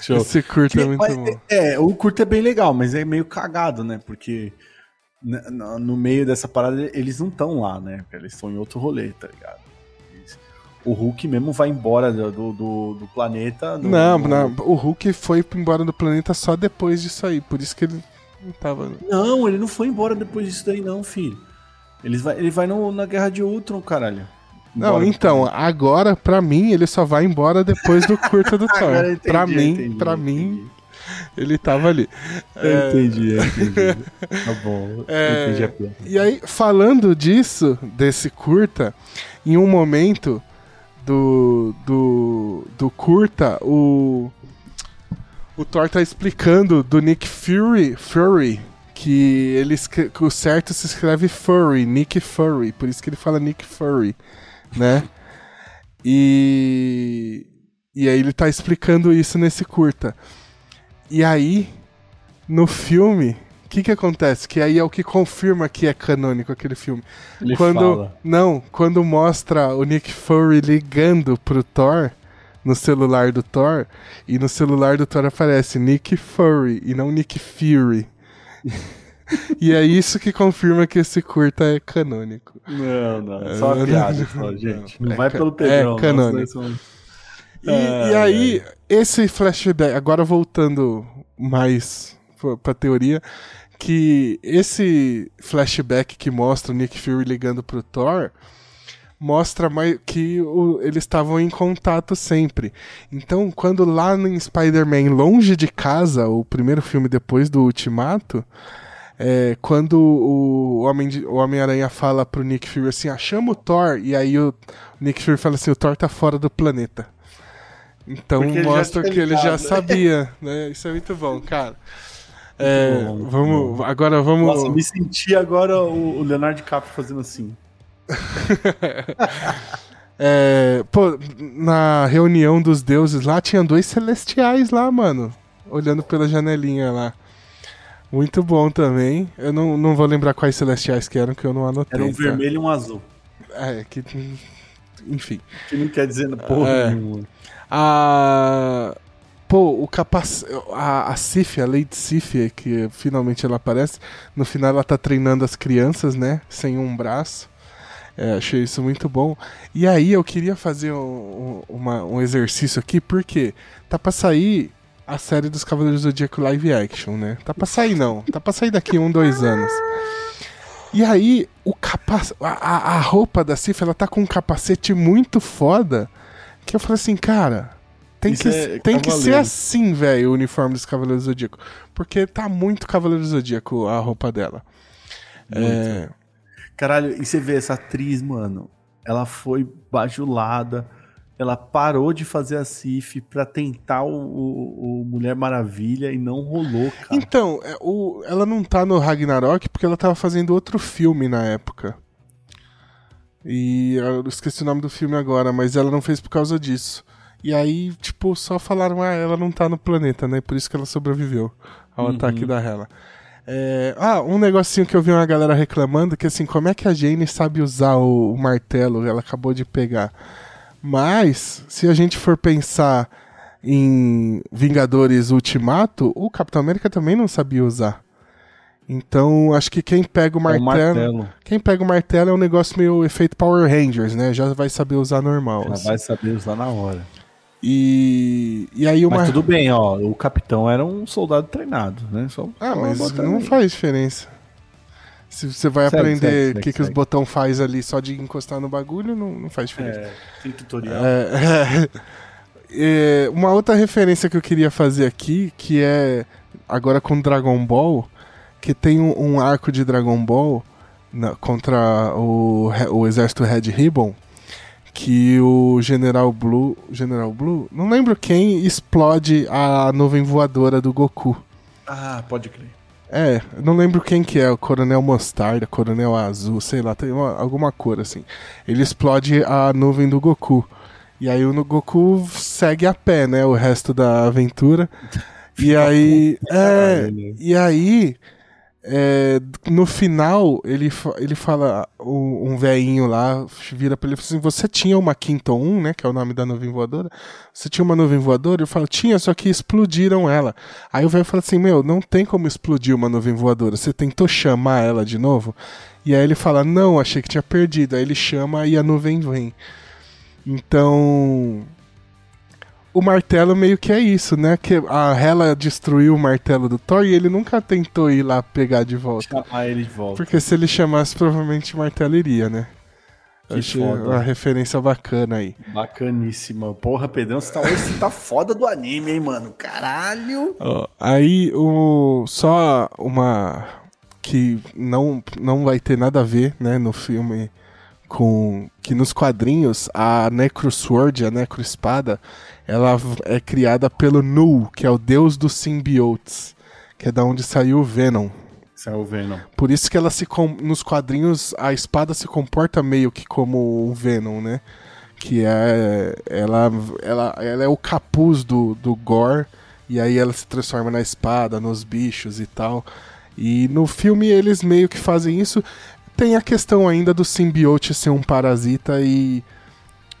Show. Esse curto é muito mas, bom. É, o curto é bem legal, mas é meio cagado, né? Porque no, no meio dessa parada eles não estão lá, né? Eles estão em outro rolê, tá ligado? o Hulk mesmo vai embora do, do, do planeta. Do, não, não, o Hulk foi embora do planeta só depois disso aí, por isso que ele não tava. Não, ele não foi embora depois disso daí, não, filho. Ele vai, ele vai no, na Guerra de Ultron, caralho. Não, então, agora, pra mim, ele só vai embora depois do curta do Thor. Entendi, pra mim, entendi, pra entendi. mim, ele tava ali. Eu é... entendi, eu entendi. tá bom, é... entendi a piada. E aí, falando disso, desse curta, em um momento do, do, do curta, o, o Thor tá explicando do Nick Fury, Fury que, ele, que o certo se escreve Furry, Nick Fury, por isso que ele fala Nick Fury né? E e aí ele tá explicando isso nesse curta. E aí no filme, o que que acontece? Que aí é o que confirma que é canônico aquele filme. Ele quando fala. não, quando mostra o Nick Fury ligando pro Thor no celular do Thor e no celular do Thor aparece Nick Fury e não Nick Fury. e é isso que confirma que esse curta é canônico. Não, não, é só uma piada, só, gente. Não, não é vai pelo Pedrão. É canônico. E, é, e, aí, é. esse flashback, agora voltando mais pra teoria, que esse flashback que mostra o Nick Fury ligando pro Thor mostra mais que o, eles estavam em contato sempre. Então, quando lá em Spider-Man Longe de Casa, o primeiro filme depois do Ultimato, é, quando o Homem-Aranha Homem fala pro Nick Fury assim, ah, chama o Thor, e aí o Nick Fury fala assim, o Thor tá fora do planeta. Então mostra que ele já né? sabia, né? Isso é muito bom, cara. É, vamos, agora vamos. Nossa, me senti agora o Leonardo DiCaprio fazendo assim. é, pô, na reunião dos deuses lá tinha dois celestiais lá, mano, olhando pela janelinha lá. Muito bom também. Eu não, não vou lembrar quais celestiais que eram, que eu não anotei. Era um tá? vermelho e um azul. É, que. Enfim. Que não quer dizer porra é. nenhuma. A. Pô, o capaz... a, a Sif, a Lady Sif, que finalmente ela aparece, no final ela tá treinando as crianças, né? Sem um braço. É, achei isso muito bom. E aí eu queria fazer um, uma, um exercício aqui, porque tá pra sair a série dos Cavaleiros do Zodíaco live action, né? Tá pra sair não, tá pra sair daqui um, dois anos. E aí, o capaz... a, a roupa da Sif, ela tá com um capacete muito foda, que eu falei assim, cara, tem, que, é tem que ser assim, velho, o uniforme dos Cavaleiros do Zodíaco. Porque tá muito Cavaleiro do Zodíaco a roupa dela. É... Caralho, e você vê essa atriz, mano, ela foi bajulada ela parou de fazer a Cif para tentar o, o, o, Mulher Maravilha e não rolou, cara. Então, é, o, ela não tá no Ragnarok porque ela tava fazendo outro filme na época. E eu esqueci o nome do filme agora, mas ela não fez por causa disso. E aí, tipo, só falaram, ah, ela não tá no planeta, né? Por isso que ela sobreviveu ao Uhum. ataque da Hela. É, Ah, um negocinho que eu vi uma galera reclamando, que assim, como é que a Jane sabe usar o, o martelo? Ela acabou de pegar. Mas, se a gente for pensar em Vingadores Ultimato, o Capitão América também não sabia usar. Então, acho que quem pega o É martelo, o martelo. Quem pega o martelo é um negócio meio efeito Power Rangers, né? Já vai saber usar normal. Ela assim. vai saber usar na hora. E, e aí uma. Mas tudo bem, ó. O capitão era um soldado treinado, né? Só Ah, mas não aí. faz diferença. Se você vai Segue, aprender o que, que os botão faz ali só de encostar no bagulho, não, não faz diferença. É, tem tutorial. É, é, uma outra referência que eu queria fazer aqui, que é agora com Dragon Ball, que tem um, um arco de Dragon Ball na- contra o, o exército Red Ribbon, que o General Blue, General Blue, não lembro quem, explode a nuvem voadora do Goku. Ah, pode crer. É, não lembro quem que é, o Coronel Mostarda, Coronel Azul, sei lá, tem uma- alguma cor assim. Ele explode a nuvem do Goku. E aí o Goku segue a pé, né, o resto da aventura. E aí, é, né? e aí, é, no final, ele, ele fala, um velhinho lá vira pra ele e fala assim, você tinha uma Quinton 1, né, que é o nome da nuvem voadora? Você tinha uma nuvem voadora? Eu falo, tinha, só que explodiram ela. Aí o velho fala assim, meu, não tem como explodir uma nuvem voadora, você tentou chamar ela de novo? E aí ele fala, não, achei que tinha perdido. Aí ele chama e a nuvem vem. Então... O martelo meio que é isso, né? Que a Hela destruiu o martelo do Thor e ele nunca tentou ir lá pegar de volta. Chamar ele de volta. Porque se ele chamasse, provavelmente o martelo iria, né? Que Achei foda. uma referência bacana aí. Bacaníssima. Porra, Pedrão, você tá, hoje você tá foda do anime, hein, mano? Caralho. Ó, aí o só uma que não não vai ter nada a ver, né, no filme com que nos quadrinhos a Necrosword, a Necroespada, ela é criada pelo Nu, que é o deus dos simbiotes, que é da onde saiu o Venom. Saiu o Venom. Por isso que ela se com- nos quadrinhos a espada se comporta meio que como o Venom, né? Que é ela ela, ela é o capuz do, do Gore e aí ela se transforma na espada, nos bichos e tal. E no filme eles meio que fazem isso. Tem a questão ainda do simbiote ser um parasita e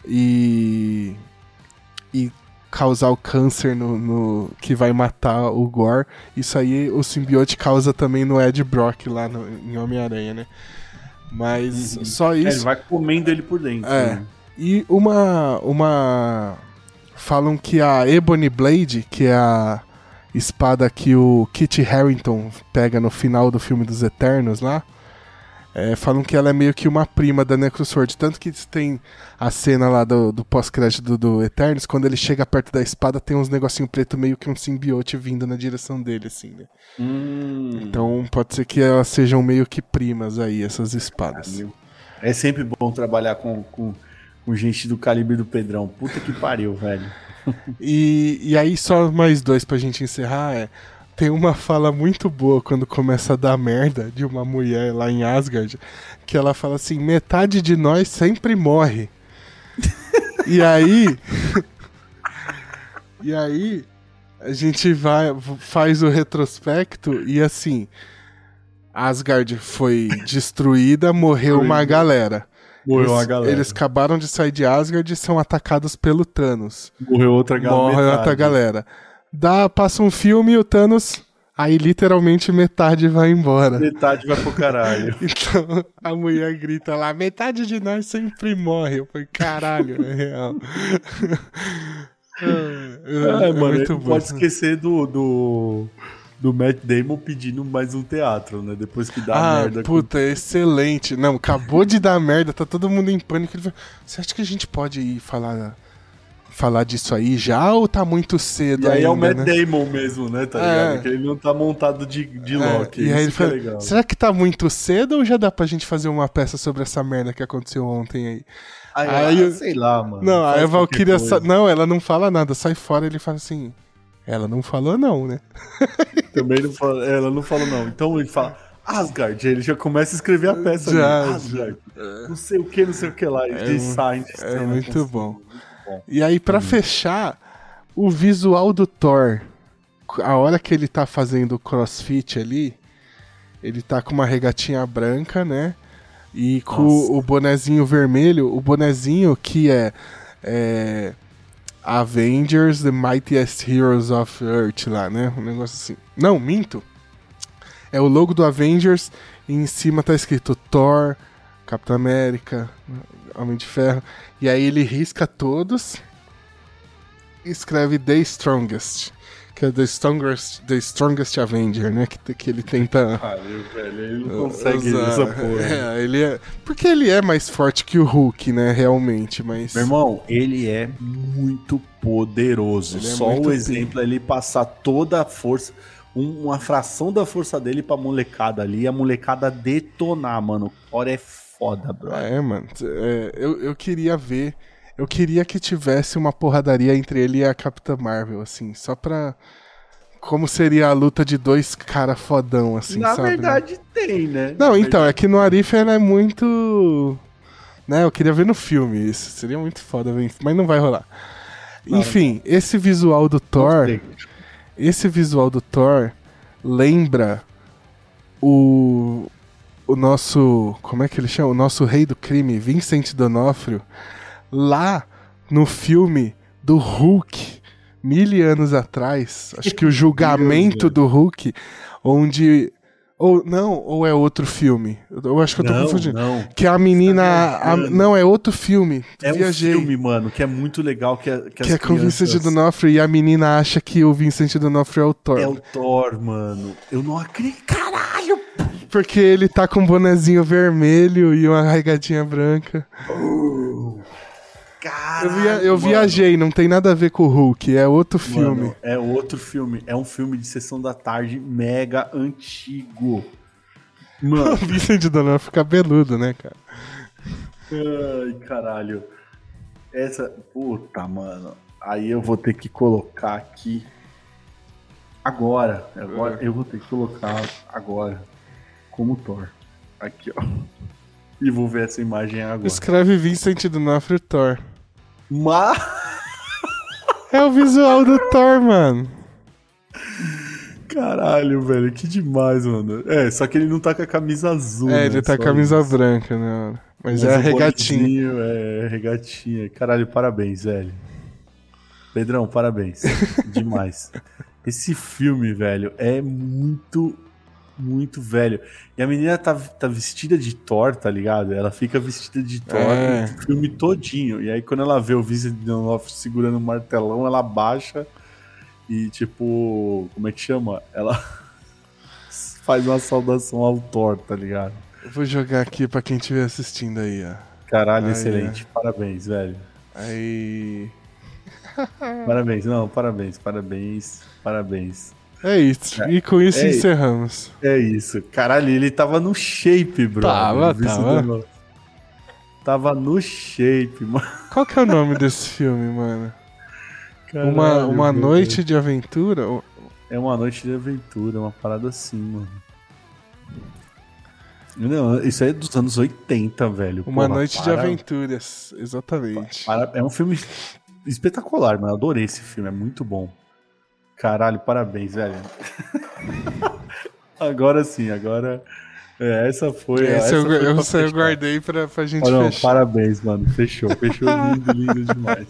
e e causar o câncer no, no- que vai matar o Gore. Isso aí o simbiote causa também no Ed Brock lá no- em Homem-Aranha, né? Mas Uhum. só É, ele isso. vai comendo ele por dentro. É. né? E uma uma falam que a Ebony Blade, que é a espada que o Kit Harington pega no final do filme dos Eternos lá, é, falam que ela é meio que uma prima da Necrosword. Tanto que tem a cena lá do, do pós-crédito do, do Eternos, quando ele chega perto da espada, tem uns negocinho preto, meio que um simbiote vindo na direção dele, assim, né? Hum. Então pode ser que elas sejam meio que primas aí, essas espadas. É sempre bom trabalhar com, com, com gente do calibre do Pedrão. Puta que pariu, velho. E, e aí, só mais dois pra gente encerrar. É, tem uma fala muito boa quando começa a dar merda de uma mulher lá em Asgard, que ela fala assim: metade de nós sempre morre. e aí. e aí. A gente vai, faz o retrospecto e assim. Asgard foi destruída, morreu uma galera. Morreu eles, uma galera. Eles acabaram de sair de Asgard e são atacados pelo Thanos. Morreu outra galera. Morre metade. outra galera. Dá, passa um filme e o Thanos. Aí literalmente metade vai embora. Metade vai pro caralho. Então a mulher grita lá: metade de nós sempre morre. Eu falei: caralho, é real. é, É, mano, muito bom. pode esquecer do, do, do Matt Damon pedindo mais um teatro, né? Depois que dá Ah, merda. puta, excelente. Não, acabou de dar merda, tá todo mundo em pânico. Ele falou, Você acha que a gente pode ir falar, falar disso aí já ou tá muito cedo E aí ainda, é o Matt né? Damon mesmo, né? Tá É. ligado? Que ele não tá montado de, de É, Loki. e aí ele é fala, legal. será que tá muito cedo ou já dá pra gente fazer uma peça sobre essa merda que aconteceu ontem aí? Aí, aí ah, eu- sei lá, mano. não, aí a Valkyria... sa- Não, ela não fala nada, sai fora ele fala assim... Ela não falou não, né? Também não fala, ela não falou não. Então ele fala Asgard, ele já começa a escrever a peça. Já, ali, Asgard. Não sei o que, não sei o que lá. É já É muito bom. E aí, pra fechar, o visual do Thor, a hora que ele tá fazendo o crossfit ali, ele tá com uma regatinha branca, né? E com Nossa. o bonezinho vermelho, o bonezinho que é, é Avengers, The Mightiest Heroes of Earth lá, né? Um negócio assim. Não, minto. É o logo do Avengers e em cima tá escrito Thor, Capitão América, Homem de Ferro. E aí ele risca todos e escreve The Strongest. Que é The Strongest, the strongest Avenger, né? Que, que ele tenta. Caralho, velho, ele não consegue usar. essa porra. É, ele é. Porque ele é mais forte que o Hulk, né? Realmente, mas. Meu irmão, ele é muito poderoso. Ele é Só muito o exemplo é ele passar toda a força, um- uma fração da força dele pra molecada ali, e a molecada detonar, mano. O Thor é foda, bro. É, mano. é, eu, eu queria ver. Eu queria que tivesse uma porradaria entre ele e a Capitã Marvel, assim, só pra. Como seria a luta de dois cara fodão, assim, Na sabe? verdade, tem, né? Não, Na então, é que no Arif ela é muito. Né, eu queria ver no filme isso. Seria muito foda ver, mas não vai rolar. Enfim, esse visual do Thor. Esse visual do Thor lembra o o nosso, como é que ele chama? O nosso rei do crime, Vincent D'Onofrio, lá no filme do Hulk, mil anos atrás, acho que o julgamento do Hulk, onde ou não, ou é outro filme? Eu acho que eu tô Não, confundindo. não. Que a menina, a- viajando. não é outro filme. É Viajei. um filme, mano, que é muito legal. Que, é, que, que é com o Vincent crianças- D'Onofrio e a menina acha que o Vincent D'Onofrio é o Thor. É o Thor, mano. Eu não acredito. Caralho! Porque ele tá com um bonezinho vermelho e uma regatinha branca. Caralho! Eu, via- eu viajei, não tem nada a ver com o Hulk, é outro filme. Mano, é outro filme. É um filme de sessão da tarde mega antigo. O Mano, Vincent D'Onofrio cabeludo, né, cara? ai, caralho. Essa. Puta, mano. Aí eu vou ter que colocar aqui. Agora. Agora eu vou ter que colocar agora. Como Thor. Aqui, ó. E vou ver essa imagem agora. Escreve Vincent D'Onofrio Thor. Mas. É o visual do Thor, mano. Caralho, velho, que demais, mano. É, só que ele não tá com a camisa azul. É, né? ele tá com a camisa isso. branca, né? Mas, Mas é a regatinha. É, regatinha. Caralho, parabéns, velho. Pedrão, parabéns. Demais. Esse filme, velho, é muito, muito velho. E a menina tá, tá vestida de Thor, tá ligado? Ela fica vestida de Thor É. o filme todinho. E aí, quando ela vê o Vincent D'Onofrio segurando um martelão, ela baixa e, tipo, como é que chama? Ela faz uma saudação ao Thor, tá ligado? Eu vou jogar aqui pra quem estiver assistindo aí, ó. Caralho, Aí, excelente. Parabéns, velho. Aí. Parabéns, não, parabéns, parabéns, parabéns. É isso. E com isso É encerramos. É isso. Caralho, ele tava no shape, bro. Tava, tava. Tava no shape, mano. Qual que é o nome desse filme, mano? uma Caralho, uma velho. noite de aventura? É uma noite de aventura, uma parada assim, mano. Não, isso aí é dos anos 80, velho. Uma Porra, noite de para- aventuras, exatamente. para- É um filme espetacular, mano. Eu adorei esse filme, é muito bom. Caralho, parabéns, velho. agora sim, agora. é, essa foi. Essa eu, foi eu, eu guardei pra, pra gente Ó, não, fechar. parabéns, mano. Fechou, fechou lindo, lindo demais.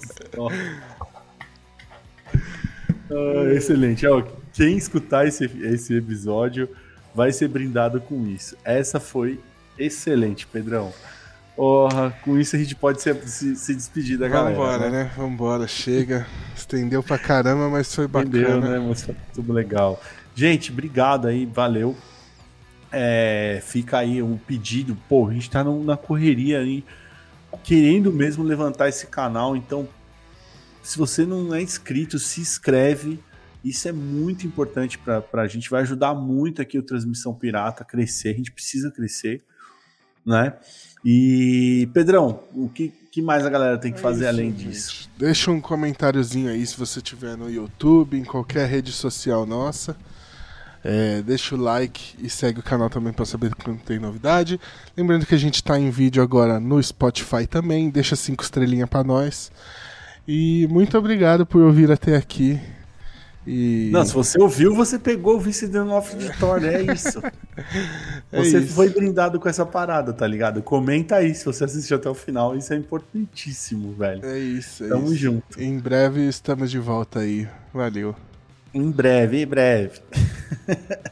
Ah, excelente. Quem escutar esse, esse episódio vai ser brindado com isso. Essa foi excelente, Pedrão. Porra, com isso a gente pode se, se, se despedir da galera. Vambora, né? Vambora, chega. Estendeu pra caramba, mas foi bacana. né? Mas foi tudo legal. Gente, obrigado aí, valeu. É, fica aí um pedido. Pô, a gente tá na correria aí, querendo mesmo levantar esse canal. Então, se você não é inscrito, se inscreve. Isso é muito importante pra, pra gente. Vai ajudar muito aqui o Transmissão Pirata a crescer. A gente precisa crescer, né? E, Pedrão, o que, que mais a galera tem que fazer É isso, além gente. disso? Deixa um comentáriozinho aí se você tiver no YouTube, em qualquer rede social nossa. É, deixa o like e segue o canal também para saber quando tem novidade. Lembrando que a gente tá em vídeo agora no Spotify também. Deixa cinco estrelinhas para nós. E muito obrigado por ouvir até aqui. E... Não, se você ouviu, você pegou o vice de Off de Thor, é isso. É você isso. foi brindado com essa parada, tá ligado? Comenta aí se você assistiu até o final, isso é importantíssimo, velho. É isso, é Tamo isso. junto. Em breve estamos de volta aí. Valeu. Em breve, em breve.